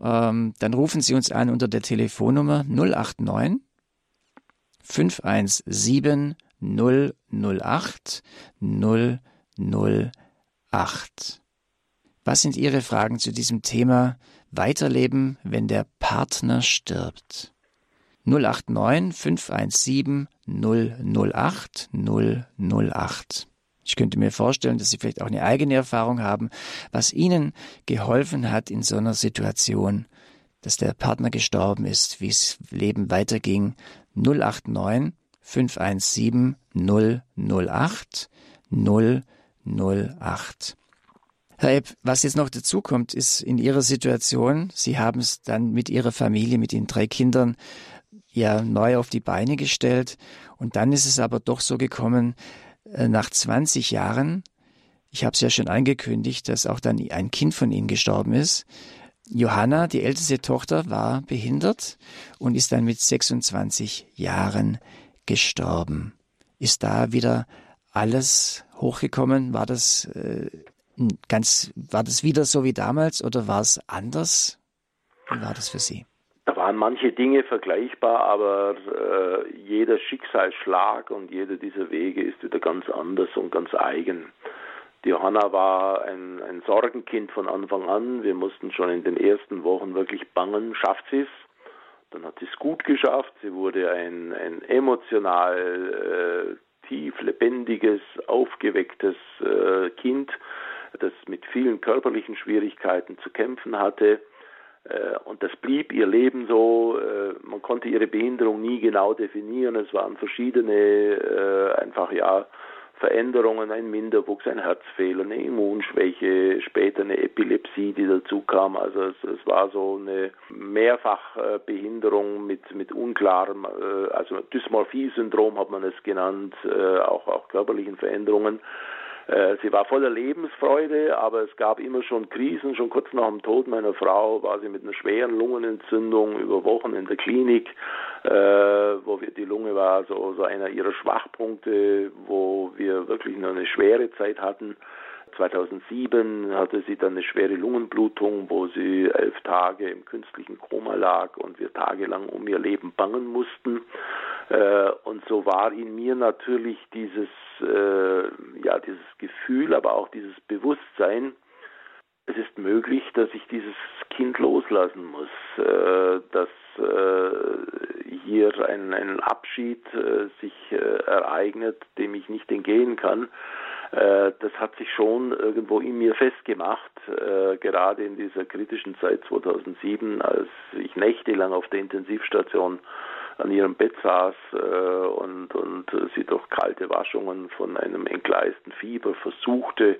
Ähm, dann rufen Sie uns an unter der Telefonnummer 089 517 008 008. Was sind Ihre Fragen zu diesem Thema Weiterleben, wenn der Partner stirbt? 089 517 008 008. Ich könnte mir vorstellen, dass Sie vielleicht auch eine eigene Erfahrung haben, was Ihnen geholfen hat in so einer Situation, dass der Partner gestorben ist, wie es Leben weiterging. 089 517 008 008. Herr Epp, was jetzt noch dazu kommt, ist in Ihrer Situation, Sie haben es dann mit Ihrer Familie, mit den drei Kindern ja neu auf die Beine gestellt und dann ist es aber doch so gekommen, äh, nach 20 Jahren, ich habe es ja schon angekündigt, dass auch dann ein Kind von Ihnen gestorben ist. Johanna, die älteste Tochter, war behindert und ist dann mit 26 Jahren gestorben. Ist da wieder alles hochgekommen? War das äh, ganz, war das wieder so wie damals oder war es anders? Wie war das für Sie? Da waren manche Dinge vergleichbar, aber äh, jeder Schicksalsschlag und jeder dieser Wege ist wieder ganz anders und ganz eigen. Die Johanna war ein, ein Sorgenkind von Anfang an. Wir mussten schon in den ersten Wochen wirklich bangen, schafft sie es? Dann hat sie es gut geschafft. Sie wurde ein, ein emotional äh, tief lebendiges, aufgewecktes äh, Kind, das mit vielen körperlichen Schwierigkeiten zu kämpfen hatte. Äh, und das blieb ihr Leben so. Äh, man konnte ihre Behinderung nie genau definieren. Es waren verschiedene, äh, einfach ja, Veränderungen, ein Minderwuchs, ein Herzfehler, eine Immunschwäche, später eine Epilepsie, die dazu kam. Also es, es war so eine Mehrfachbehinderung mit, mit unklarem, also Dysmorphie-Syndrom hat man es genannt, auch, auch körperlichen Veränderungen. Äh, sie war voller Lebensfreude, aber es gab immer schon Krisen. Schon kurz nach dem Tod meiner Frau war sie mit einer schweren Lungenentzündung über Wochen in der Klinik, äh, wo wir, die Lunge war so, so einer ihrer Schwachpunkte, wo wir wirklich nur eine schwere Zeit hatten. 2007 hatte sie dann eine schwere Lungenblutung, wo sie elf Tage im künstlichen Koma lag und wir tagelang um ihr Leben bangen mussten. Äh, und so war in mir natürlich dieses, äh, ja, dieses Gefühl, aber auch dieses Bewusstsein, es ist möglich, dass ich dieses Kind loslassen muss, äh, dass hier ein, ein Abschied sich ereignet, dem ich nicht entgehen kann. Das hat sich schon irgendwo in mir festgemacht, gerade in dieser kritischen Zeit 2007, als ich nächtelang auf der Intensivstation an ihrem Bett saß äh, und, und sie durch kalte Waschungen von einem entgleisten Fieber versuchte,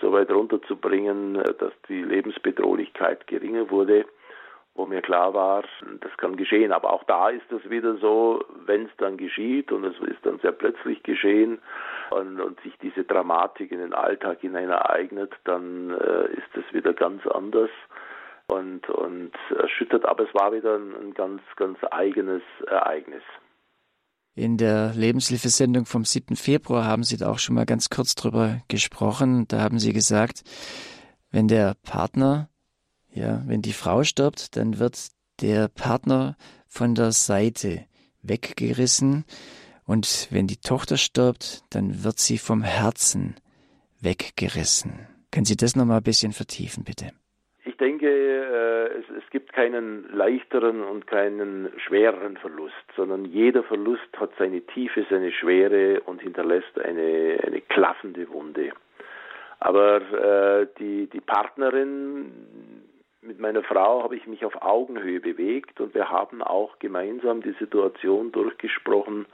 so weit runterzubringen, äh, dass die Lebensbedrohlichkeit geringer wurde wo mir klar war, das kann geschehen. Aber auch da ist es wieder so, wenn es dann geschieht und es ist dann sehr plötzlich geschehen und, und sich diese Dramatik in den Alltag hinein ereignet, dann äh, ist es wieder ganz anders und, und erschüttert, aber es war wieder ein, ein ganz, ganz eigenes Ereignis. In der Lebenshilfesendung vom 7. Februar haben Sie da auch schon mal ganz kurz drüber gesprochen. Da haben Sie gesagt, wenn der Partner, ja, wenn die Frau stirbt, dann wird der Partner von der Seite weggerissen und wenn die Tochter stirbt, dann wird sie vom Herzen weggerissen. Können Sie das noch mal ein bisschen vertiefen, bitte? Ich denke, äh, es, gibt keinen leichteren und keinen schwereren Verlust, sondern jeder Verlust hat seine Tiefe, seine Schwere und hinterlässt eine, eine klaffende Wunde. Aber äh, die, die Partnerin, mit meiner Frau habe ich mich auf Augenhöhe bewegt und wir haben auch gemeinsam die Situation durchgesprochen,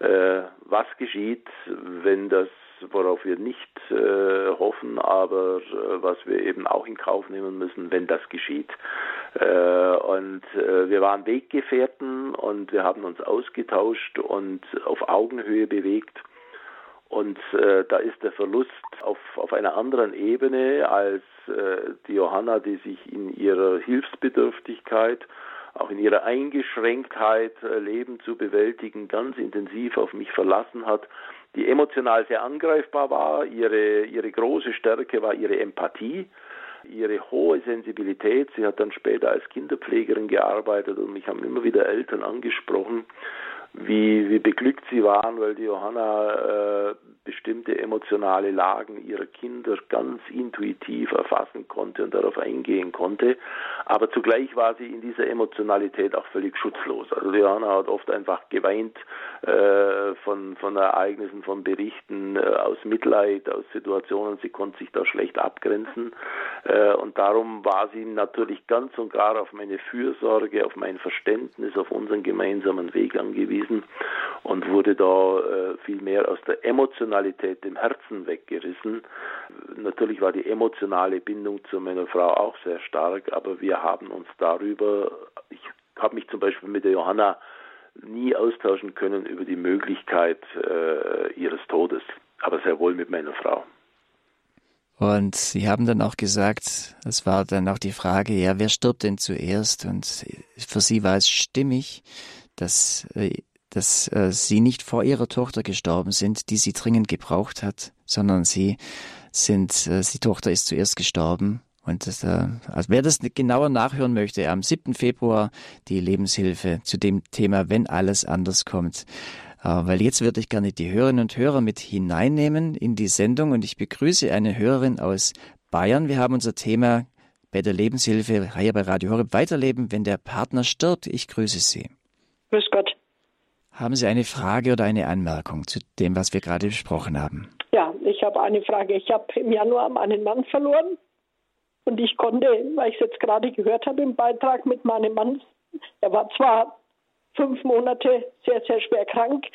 äh, was geschieht, wenn das worauf wir nicht äh, hoffen, aber äh, was wir eben auch in Kauf nehmen müssen, wenn das geschieht. Äh, und äh, wir waren Weggefährten und wir haben uns ausgetauscht und auf Augenhöhe bewegt. Und äh, da ist der Verlust auf, auf einer anderen Ebene als äh, die Johanna, die sich in ihrer Hilfsbedürftigkeit auch in ihrer Eingeschränktheit äh, Leben zu bewältigen, ganz intensiv auf mich verlassen hat, die emotional sehr angreifbar war. Ihre, ihre große Stärke war ihre Empathie, ihre hohe Sensibilität. Sie hat dann später als Kinderpflegerin gearbeitet und mich haben immer wieder Eltern angesprochen, wie, wie beglückt sie waren, weil die Johanna äh, bestimmte emotionale Lagen ihrer Kinder ganz intuitiv erfassen konnte und darauf eingehen konnte. Aber zugleich war sie in dieser Emotionalität auch völlig schutzlos. Also Johanna hat oft einfach geweint äh, von, von Ereignissen, von Berichten, äh, aus Mitleid, aus Situationen. Sie konnte sich da schlecht abgrenzen. Äh, und darum war sie natürlich ganz und gar auf meine Fürsorge, auf mein Verständnis, auf unseren gemeinsamen Weg angewiesen und wurde da äh, viel mehr aus der Emotionalität dem Herzen weggerissen. Natürlich war die emotionale Bindung zu meiner Frau auch sehr stark, aber wir haben uns darüber, ich habe mich zum Beispiel mit der Johanna nie austauschen können über die Möglichkeit äh, ihres Todes, aber sehr wohl mit meiner Frau. Und Sie haben dann auch gesagt, es war dann auch die Frage, ja, wer stirbt denn zuerst? Und für Sie war es stimmig, dass äh, dass äh, sie nicht vor ihrer Tochter gestorben sind, die sie dringend gebraucht hat, sondern sie sind, äh, die Tochter ist zuerst gestorben. Und das, äh, also wer das genauer nachhören möchte, am 7. Februar die Lebenshilfe zu dem Thema, wenn alles anders kommt. Äh, weil jetzt würde ich gerne die Hörerinnen und Hörer mit hineinnehmen in die Sendung und ich begrüße eine Hörerin aus Bayern. Wir haben unser Thema bei der Lebenshilfe hier bei Radio Horeb weiterleben, wenn der Partner stirbt. Ich grüße Sie. Grüß Gott. Haben Sie eine Frage oder eine Anmerkung zu dem, was wir gerade besprochen haben? Ja, ich habe eine Frage. Ich habe im Januar meinen Mann verloren und ich konnte, weil ich es jetzt gerade gehört habe im Beitrag mit meinem Mann, er war zwar fünf Monate sehr, sehr schwer krank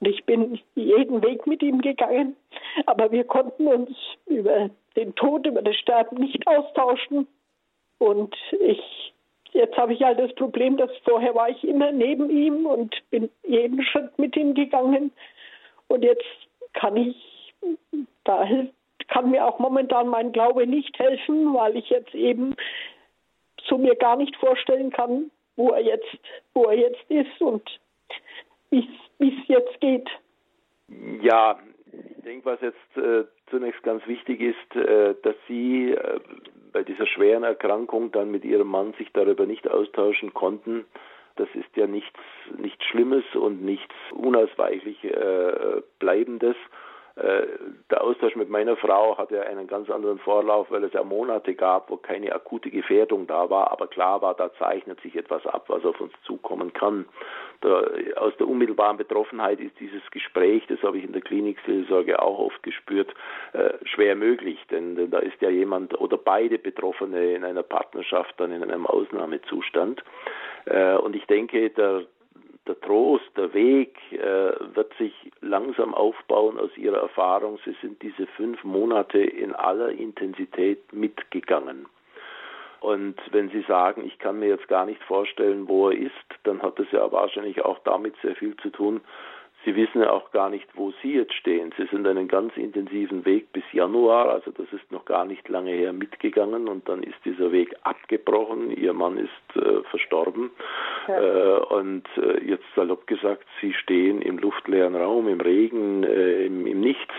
und ich bin jeden Weg mit ihm gegangen, aber wir konnten uns über den Tod, über das Sterben nicht austauschen. Und ich, jetzt habe ich halt das Problem, dass vorher war ich immer neben ihm und bin jeden Schritt mit ihm gegangen. Und jetzt kann ich, da kann mir auch momentan mein Glaube nicht helfen, weil ich jetzt eben so mir gar nicht vorstellen kann, wo er jetzt, wo er jetzt ist und wie es jetzt geht. Ja, ich denke, was jetzt äh, zunächst ganz wichtig ist, äh, dass Sie äh, bei dieser schweren Erkrankung dann mit Ihrem Mann sich darüber nicht austauschen konnten. Das ist ja nichts, nichts Schlimmes und nichts unausweichlich äh, Bleibendes. Äh, der Austausch mit meiner Frau hatte einen ganz anderen Vorlauf, weil es ja Monate gab, wo keine akute Gefährdung da war, aber klar war, da zeichnet sich etwas ab, was auf uns zukommen kann. Da, aus der unmittelbaren Betroffenheit ist dieses Gespräch, das habe ich in der Klinikseelsorge auch oft gespürt, äh, schwer möglich, denn, denn da ist ja jemand oder beide Betroffene in einer Partnerschaft dann in einem Ausnahmezustand. Äh, und ich denke, der, der Trost, der Weg äh, wird sich langsam aufbauen aus ihrer Erfahrung. Sie sind diese fünf Monate in aller Intensität mitgegangen. Und wenn Sie sagen, ich kann mir jetzt gar nicht vorstellen, wo er ist, dann hat das ja wahrscheinlich auch damit sehr viel zu tun, Sie wissen ja auch gar nicht, wo Sie jetzt stehen. Sie sind einen ganz intensiven Weg bis Januar, also das ist noch gar nicht lange her mitgegangen und dann ist dieser Weg abgebrochen. Ihr Mann ist äh, verstorben ja. äh, und äh, jetzt salopp gesagt, Sie stehen im luftleeren Raum, im Regen, äh, im, im, Nichts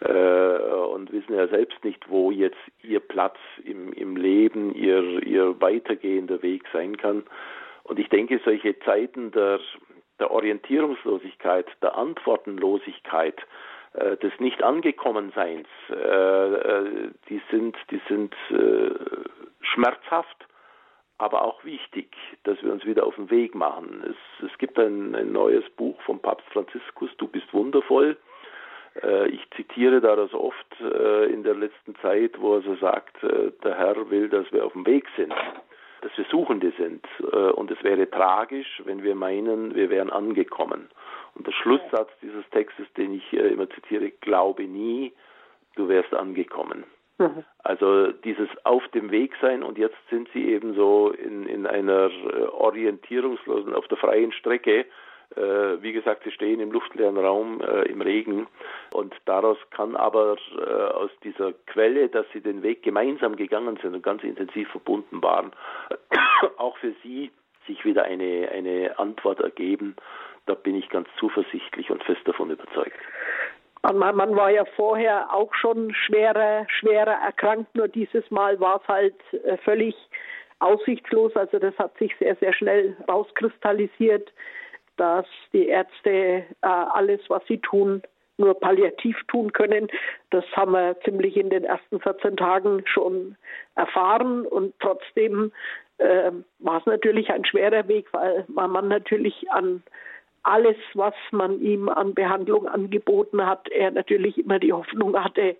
äh, und wissen ja selbst nicht, wo jetzt Ihr Platz im, im Leben, Ihr, Ihr weitergehender Weg sein kann. Und ich denke, solche Zeiten der der Orientierungslosigkeit, der Antwortenlosigkeit, äh, des Nicht-Angekommenseins, äh, äh, die sind, die sind äh, schmerzhaft, aber auch wichtig, dass wir uns wieder auf den Weg machen. Es, es gibt ein, ein neues Buch vom Papst Franziskus, Du bist wundervoll. Äh, ich zitiere da das oft äh, in der letzten Zeit, wo er so sagt, der Herr will, dass wir auf dem Weg sind dass wir Suchende sind. Äh, und es wäre tragisch, wenn wir meinen, wir wären angekommen. Und der Schlusssatz dieses Textes, den ich äh, immer zitiere, glaube nie, du wärst angekommen. Mhm. Also dieses auf dem Weg sein und jetzt sind sie eben so in, in einer äh, orientierungslosen, auf der freien Strecke wie gesagt, sie stehen im luftleeren Raum äh, im Regen und daraus kann aber äh, aus dieser Quelle, dass sie den Weg gemeinsam gegangen sind und ganz intensiv verbunden waren, auch für sie sich wieder eine, eine Antwort ergeben. Da bin ich ganz zuversichtlich und fest davon überzeugt. Mann war ja vorher auch schon schwerer, schwerer erkrankt, nur dieses Mal war es halt äh, völlig aussichtslos. Also das hat sich sehr, sehr schnell rauskristallisiert dass die Ärzte äh, alles, was sie tun, nur palliativ tun können. Das haben wir ziemlich in den ersten 14 Tagen schon erfahren und trotzdem äh, war es natürlich ein schwerer Weg, weil man natürlich an alles, was man ihm an Behandlung angeboten hat, er natürlich immer die Hoffnung hatte,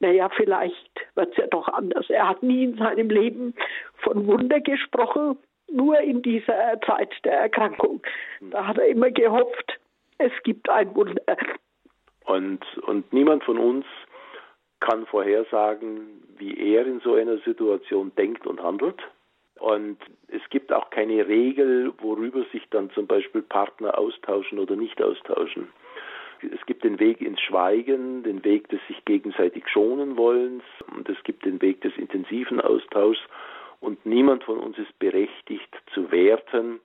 naja, vielleicht wird es ja doch anders. Er hat nie in seinem Leben von Wunder gesprochen, nur in dieser Zeit der Erkrankung. Da hat er immer gehofft, es gibt ein Wunder. Und, und niemand von uns kann vorhersagen, wie er in so einer Situation denkt und handelt. Und es gibt auch keine Regel, worüber sich dann zum Beispiel Partner austauschen oder nicht austauschen. Es gibt den Weg ins Schweigen, den Weg des sich gegenseitig schonen wollens und es gibt den Weg des intensiven Austauschs und niemand von uns ist berechtigt zu werten,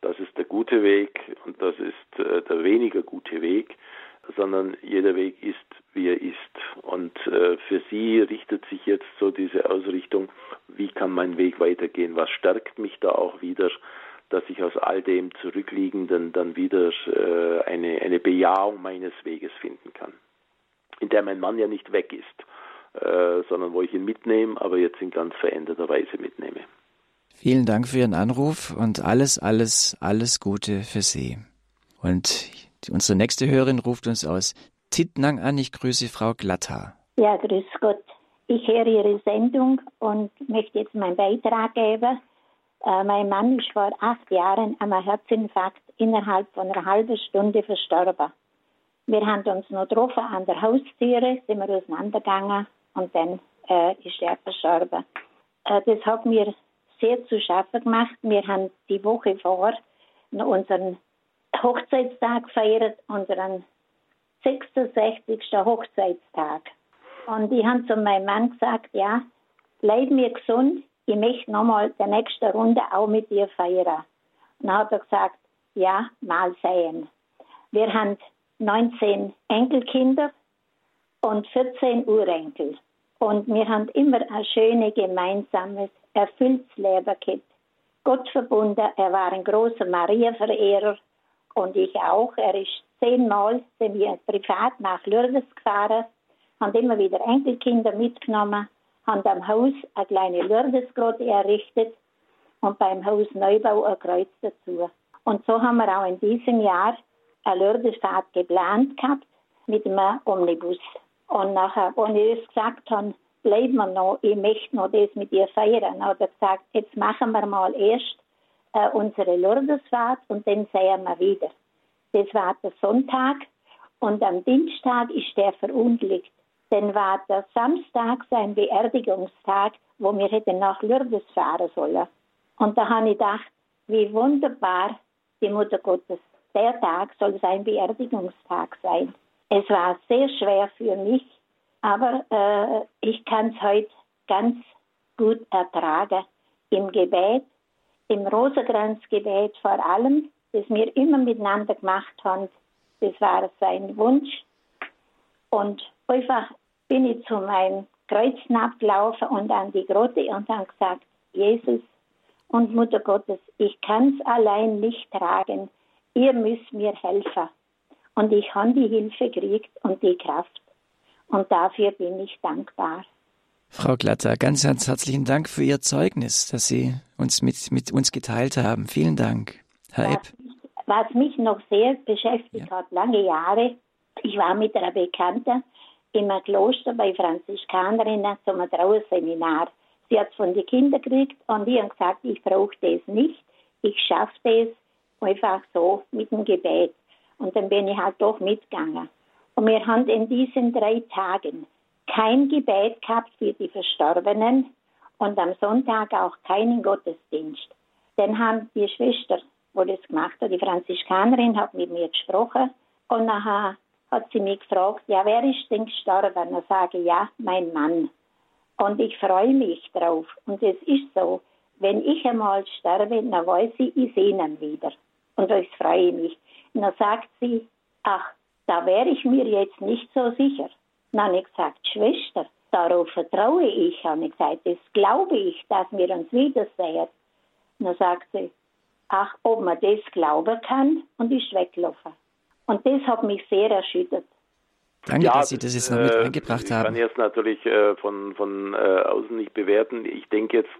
das ist der gute Weg und das ist äh, der weniger gute Weg, sondern jeder Weg ist, wie er ist. Und äh, für sie richtet sich jetzt so diese Ausrichtung, wie kann mein Weg weitergehen, was stärkt mich da auch wieder, dass ich aus all dem Zurückliegenden dann wieder äh, eine, eine Bejahung meines Weges finden kann, in der mein Mann ja nicht weg ist äh, sondern wo ich ihn mitnehme, aber jetzt in ganz veränderter Weise mitnehme. Vielen Dank für Ihren Anruf und alles, alles, alles Gute für Sie. Und unsere nächste Hörerin ruft uns aus Tittnang an. Ich grüße Frau Glatter. Ja, grüß Gott. Ich höre Ihre Sendung und möchte jetzt meinen Beitrag geben. Äh, mein Mann ist vor acht Jahren am Herzinfarkt innerhalb von einer halben Stunde verstorben. Wir haben uns noch getroffen an der Haustüre, sind wir auseinandergegangen und dann äh, ist er verstorben. Äh, das hat mir sehr zu schaffen gemacht. Wir haben die Woche vor unseren Hochzeitstag gefeiert, unseren 66. Hochzeitstag. Und ich habe zu meinem Mann gesagt, ja, bleib mir gesund, ich möchte nochmal der nächste Runde auch mit dir feiern. Und dann hat er gesagt, ja, mal sehen. Wir haben 19 Enkelkinder und 14 Urenkel. Und wir haben immer ein schönes, gemeinsames, erfülltes Leben gehabt. Gott verbunden, er war ein großer Maria-Verehrer und ich auch. Er ist zehnmal sind wir privat nach Lourdes gefahren, haben immer wieder Enkelkinder mitgenommen, haben am Haus eine kleine Lourdesgrotte errichtet und beim Haus Neubau ein Kreuz dazu. Und so haben wir auch in diesem Jahr eine Lourdesfahrt geplant gehabt mit einem Omnibus. Und nachher, als ich das gesagt habe, bleiben wir noch, ich möchte noch das mit dir feiern, hat er gesagt, jetzt machen wir mal erst äh, unsere Lourdesfahrt und dann sehen wir wieder. Das war der Sonntag und am Dienstag ist der verunglückt. Dann war der Samstag sein Beerdigungstag, wo wir hätten nach Lourdes fahren sollen. Und da habe ich gedacht, wie wunderbar die Mutter Gottes. Der Tag soll sein Beerdigungstag sein. Es war sehr schwer für mich, aber äh, ich kann es heute ganz gut ertragen. Im Gebet, im Rosenkranzgebet vor allem, das wir immer miteinander gemacht haben, das war sein Wunsch. Und einfach bin ich zu meinem Kreuzen abgelaufen und an die Grotte und habe gesagt, Jesus und Mutter Gottes, ich kann es allein nicht tragen, ihr müsst mir helfen. Und ich habe die Hilfe gekriegt und die Kraft. Und dafür bin ich dankbar. Frau Glatter, ganz, ganz herzlichen Dank für Ihr Zeugnis, das Sie uns mit, mit uns geteilt haben. Vielen Dank, Herr was, Epp. Was mich noch sehr beschäftigt ja. hat, lange Jahre, ich war mit einer Bekannten im Kloster bei Franziskanerinnen zum Trauerseminar. Sie hat es von den Kindern gekriegt und die haben gesagt, ich brauche das nicht, ich schaffe das einfach so mit dem Gebet. Und dann bin ich halt doch mitgegangen. Und wir haben in diesen drei Tagen kein Gebet gehabt für die Verstorbenen und am Sonntag auch keinen Gottesdienst. Dann haben die Schwester, wo das gemacht hat, die Franziskanerin, hat mit mir gesprochen und nachher hat sie mich gefragt, ja, wer ist denn gestorben? Sage ich, ja, mein Mann. Und ich freue mich drauf. Und es ist so, wenn ich einmal sterbe, dann weiß ich, ich sehe ihn wieder. Und das freue ich mich. Und sagt sie, ach, da wäre ich mir jetzt nicht so sicher. Dann habe ich gesagt, Schwester, darauf vertraue ich. Habe ich gesagt, das glaube ich, dass wir uns wiedersehen. Und dann sagt sie, ach, ob man das glauben kann und ist weggelaufen. Und das hat mich sehr erschüttert. Danke, ja, dass Sie das jetzt noch mit äh, eingebracht haben. Ich kann jetzt natürlich äh, von, von äh, außen nicht bewerten. Ich denke jetzt,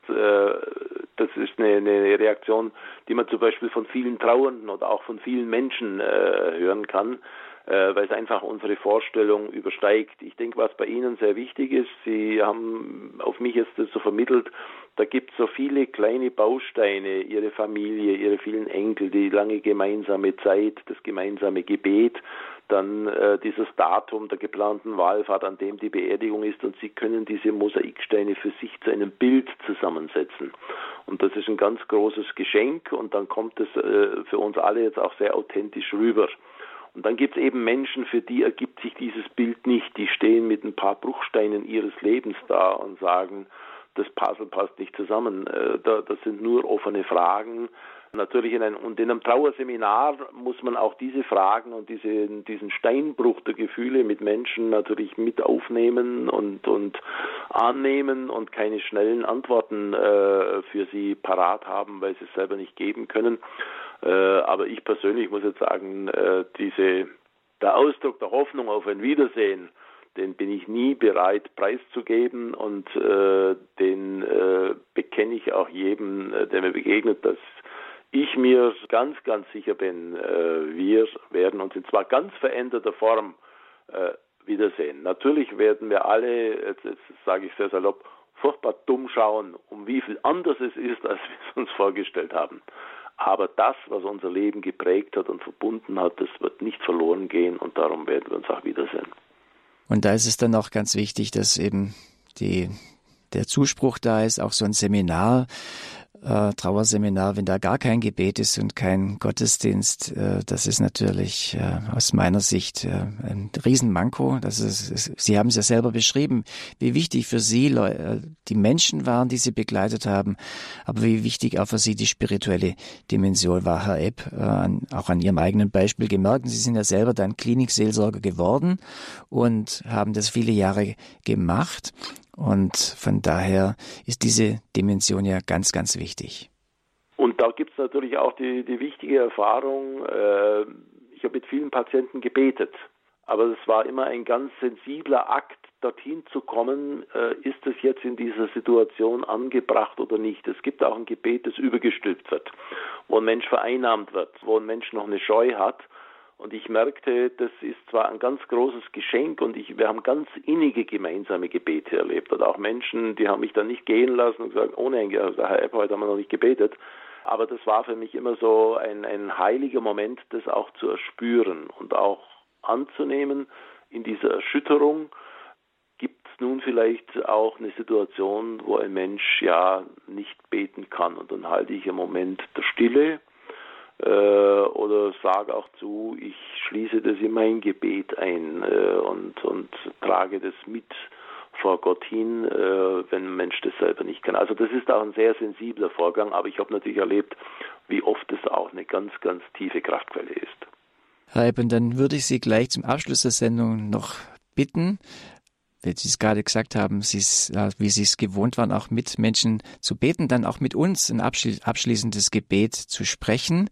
das ist eine, eine, Reaktion, die man zum Beispiel von vielen Trauernden oder auch von vielen Menschen hören kann, weil es einfach unsere Vorstellung übersteigt. Ich denke, was bei Ihnen sehr wichtig ist, Sie haben auf mich jetzt das so vermittelt, da gibt es so viele kleine Bausteine, Ihre Familie, Ihre vielen Enkel, die lange gemeinsame Zeit, das gemeinsame Gebet, dann äh, dieses Datum der geplanten Wahlfahrt, an dem die Beerdigung ist und Sie können diese Mosaiksteine für sich zu einem Bild zusammensetzen. Und das ist ein ganz großes Geschenk und dann kommt es äh, für uns alle jetzt auch sehr authentisch rüber. Und dann gibt es eben Menschen, für die ergibt sich dieses Bild nicht. Die stehen mit ein paar Bruchsteinen ihres Lebens da und sagen, das Puzzle passt nicht zusammen. Äh, das sind nur offene Fragen. Natürlich in einem, und in einem Trauerseminar muss man auch diese Fragen und diese, diesen Steinbruch der Gefühle mit Menschen natürlich mit aufnehmen und, und annehmen und keine schnellen Antworten äh, für sie parat haben, weil sie es selber nicht geben können. Äh, aber ich persönlich muss jetzt sagen, äh, diese, der Ausdruck der Hoffnung auf ein Wiedersehen, den bin ich nie bereit preiszugeben und äh, den äh, bekenne ich auch jedem, äh, der mir begegnet, dass ich mir ganz, ganz sicher bin, äh, wir werden uns in zwar ganz veränderter Form äh, wiedersehen. Natürlich werden wir alle, jetzt, jetzt sage ich sehr salopp, furchtbar dumm schauen, um wie viel anders es ist, als wir es uns vorgestellt haben. Aber das, was unser Leben geprägt hat und verbunden hat, das wird nicht verloren gehen und darum werden wir uns auch wiedersehen. Und da ist es dann auch ganz wichtig, dass eben die, der Zuspruch da ist, auch so ein Seminar äh, Trauerseminar, wenn da gar kein Gebet ist und kein Gottesdienst, äh, das ist natürlich äh, aus meiner Sicht äh, ein Riesenmanko. Das ist, ist, Sie haben es ja selber beschrieben, wie wichtig für Sie äh, die Menschen waren, die Sie begleitet haben, aber wie wichtig auch für Sie die spirituelle Dimension war, Herr Epp, äh, an, auch an Ihrem eigenen Beispiel gemerkt. Sie sind ja selber dann Klinikseelsorger geworden und haben das viele Jahre gemacht. Und von daher ist diese Dimension ja ganz, ganz wichtig. Und da gibt es natürlich auch die, die wichtige Erfahrung, äh, ich habe mit vielen Patienten gebetet, aber es war immer ein ganz sensibler Akt, dorthin zu kommen, äh, ist es jetzt in dieser Situation angebracht oder nicht. Es gibt auch ein Gebet, das übergestülpt wird, wo ein Mensch vereinnahmt wird, wo ein Mensch noch eine Scheu hat und ich merkte, das ist zwar ein ganz großes Geschenk und ich, wir haben ganz innige gemeinsame Gebete erlebt. Und auch Menschen, die haben mich dann nicht gehen lassen und gesagt, ohne ein, also Herr Epp, heute haben wir noch nicht gebetet. Aber das war für mich immer so ein, ein heiliger Moment, das auch zu erspüren und auch anzunehmen in dieser Erschütterung. Gibt es nun vielleicht auch eine Situation, wo ein Mensch ja nicht beten kann und dann halte ich im Moment der Stille oder sage auch zu, ich schließe das in mein Gebet ein äh, und, und trage das mit vor Gott hin, äh, wenn ein Mensch das selber nicht kann. Also das ist auch ein sehr sensibler Vorgang, aber ich habe natürlich erlebt, wie oft es auch eine ganz, ganz tiefe Kraftquelle ist. Herr Eben, dann würde ich Sie gleich zum Abschluss der Sendung noch bitten, wie Sie es gerade gesagt haben, Sie wie Sie es gewohnt waren, auch mit Menschen zu beten, dann auch mit uns ein abschließendes Gebet zu sprechen.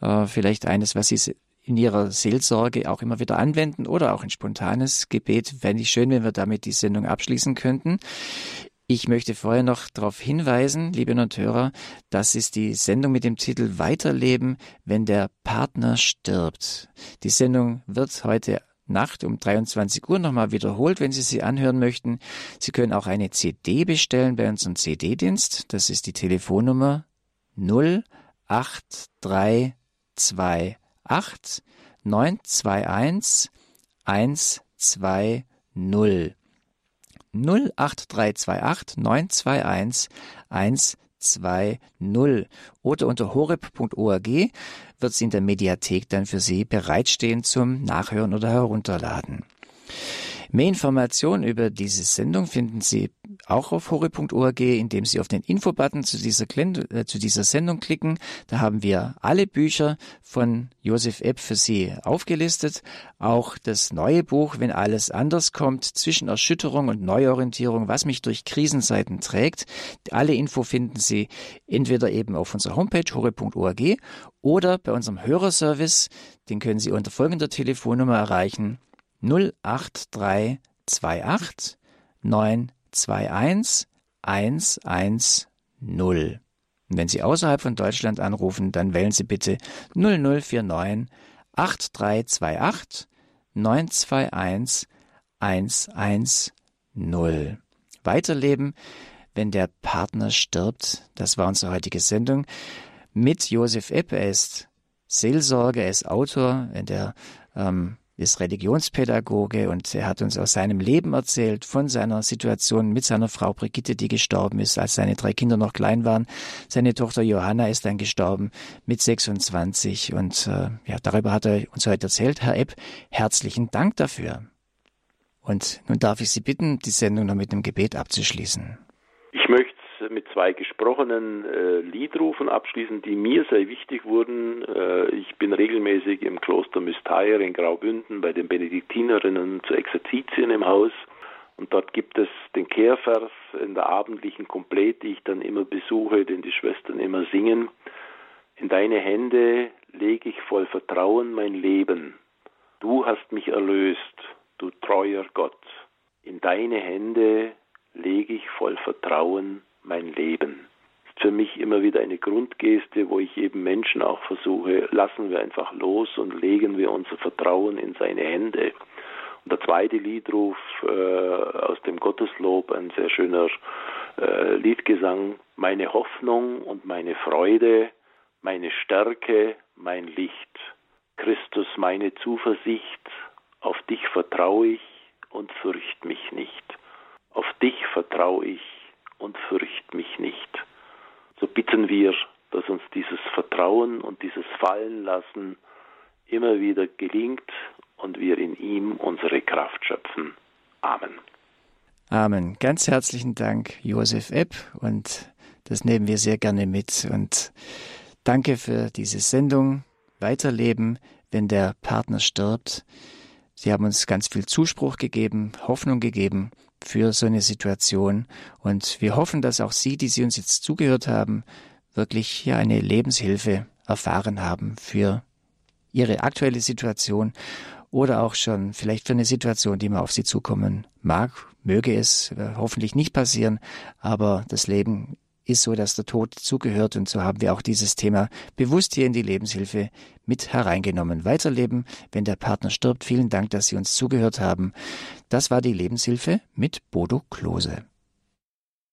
Äh, vielleicht eines, was Sie in Ihrer Seelsorge auch immer wieder anwenden oder auch ein spontanes Gebet. Fände ich schön, wenn wir damit die Sendung abschließen könnten. Ich möchte vorher noch darauf hinweisen, liebe Hörer, das ist die Sendung mit dem Titel Weiterleben, wenn der Partner stirbt. Die Sendung wird heute Nacht um 23 Uhr nochmal wiederholt, wenn Sie sie anhören möchten. Sie können auch eine CD bestellen bei unserem CD-Dienst. Das ist die Telefonnummer 08328 921 120. 08328 921 120 oder unter horeb.org wird sie in der Mediathek dann für Sie bereitstehen zum Nachhören oder Herunterladen. Mehr Informationen über diese Sendung finden Sie auch auf hore.org, indem Sie auf den Infobutton zu dieser, äh, zu dieser Sendung klicken. Da haben wir alle Bücher von Josef Epp für Sie aufgelistet. Auch das neue Buch, wenn alles anders kommt, zwischen Erschütterung und Neuorientierung, was mich durch Krisenzeiten trägt. Alle Info finden Sie entweder eben auf unserer Homepage hore.org oder bei unserem Hörerservice. Den können Sie unter folgender Telefonnummer erreichen 08328 921 110. Und wenn Sie außerhalb von Deutschland anrufen, dann wählen Sie bitte 0049 8328 921 110. Weiterleben, wenn der Partner stirbt. Das war unsere heutige Sendung mit Josef Epp. Er ist Seelsorger, er ist Autor in der ähm, ist Religionspädagoge und er hat uns aus seinem Leben erzählt, von seiner Situation mit seiner Frau Brigitte, die gestorben ist, als seine drei Kinder noch klein waren. Seine Tochter Johanna ist dann gestorben mit 26 und äh, ja, darüber hat er uns heute erzählt. Herr Epp, herzlichen Dank dafür. Und nun darf ich Sie bitten, die Sendung noch mit einem Gebet abzuschließen. Ich möchte mit zwei gesprochenen äh, Liedrufen abschließen, die mir sehr wichtig wurden. Äh, bin regelmäßig im Kloster Müstair in Graubünden bei den Benediktinerinnen zu Exerzitien im Haus. Und dort gibt es den Kehrvers in der abendlichen Komplett, die ich dann immer besuche, den die Schwestern immer singen. In deine Hände lege ich voll Vertrauen mein Leben. Du hast mich erlöst. du treuer Gott. In deine Hände lege ich voll Vertrauen mein Leben. Für mich immer wieder eine Grundgeste, wo ich eben Menschen auch versuche, lassen wir einfach los und legen wir unser Vertrauen in seine Hände. Und der zweite Liedruf äh, aus dem Gotteslob, ein sehr schöner äh, Liedgesang, meine Hoffnung und meine Freude, meine Stärke, mein Licht. Christus, meine Zuversicht, auf dich vertraue ich und fürcht mich nicht. Auf dich vertraue ich und fürcht mich nicht. So bitten wir, dass uns dieses Vertrauen und dieses Fallenlassen immer wieder gelingt und wir in ihm unsere Kraft schöpfen. Amen. Amen. Ganz herzlichen Dank, Josef Epp, und das nehmen wir sehr gerne mit. Und danke für diese Sendung. Weiterleben, wenn der Partner stirbt. Sie haben uns ganz viel Zuspruch gegeben, Hoffnung gegeben für so eine Situation. Und wir hoffen, dass auch Sie, die Sie uns jetzt zugehört haben, wirklich hier eine Lebenshilfe erfahren haben für Ihre aktuelle Situation oder auch schon vielleicht für eine Situation, die mal auf Sie zukommen mag, möge es äh, hoffentlich nicht passieren, aber das Leben ist so, dass der Tod zugehört und so haben wir auch dieses Thema bewusst hier in die Lebenshilfe mit hereingenommen. Weiterleben, wenn der Partner stirbt. Vielen Dank, dass Sie uns zugehört haben. Das war die Lebenshilfe mit Bodo Klose.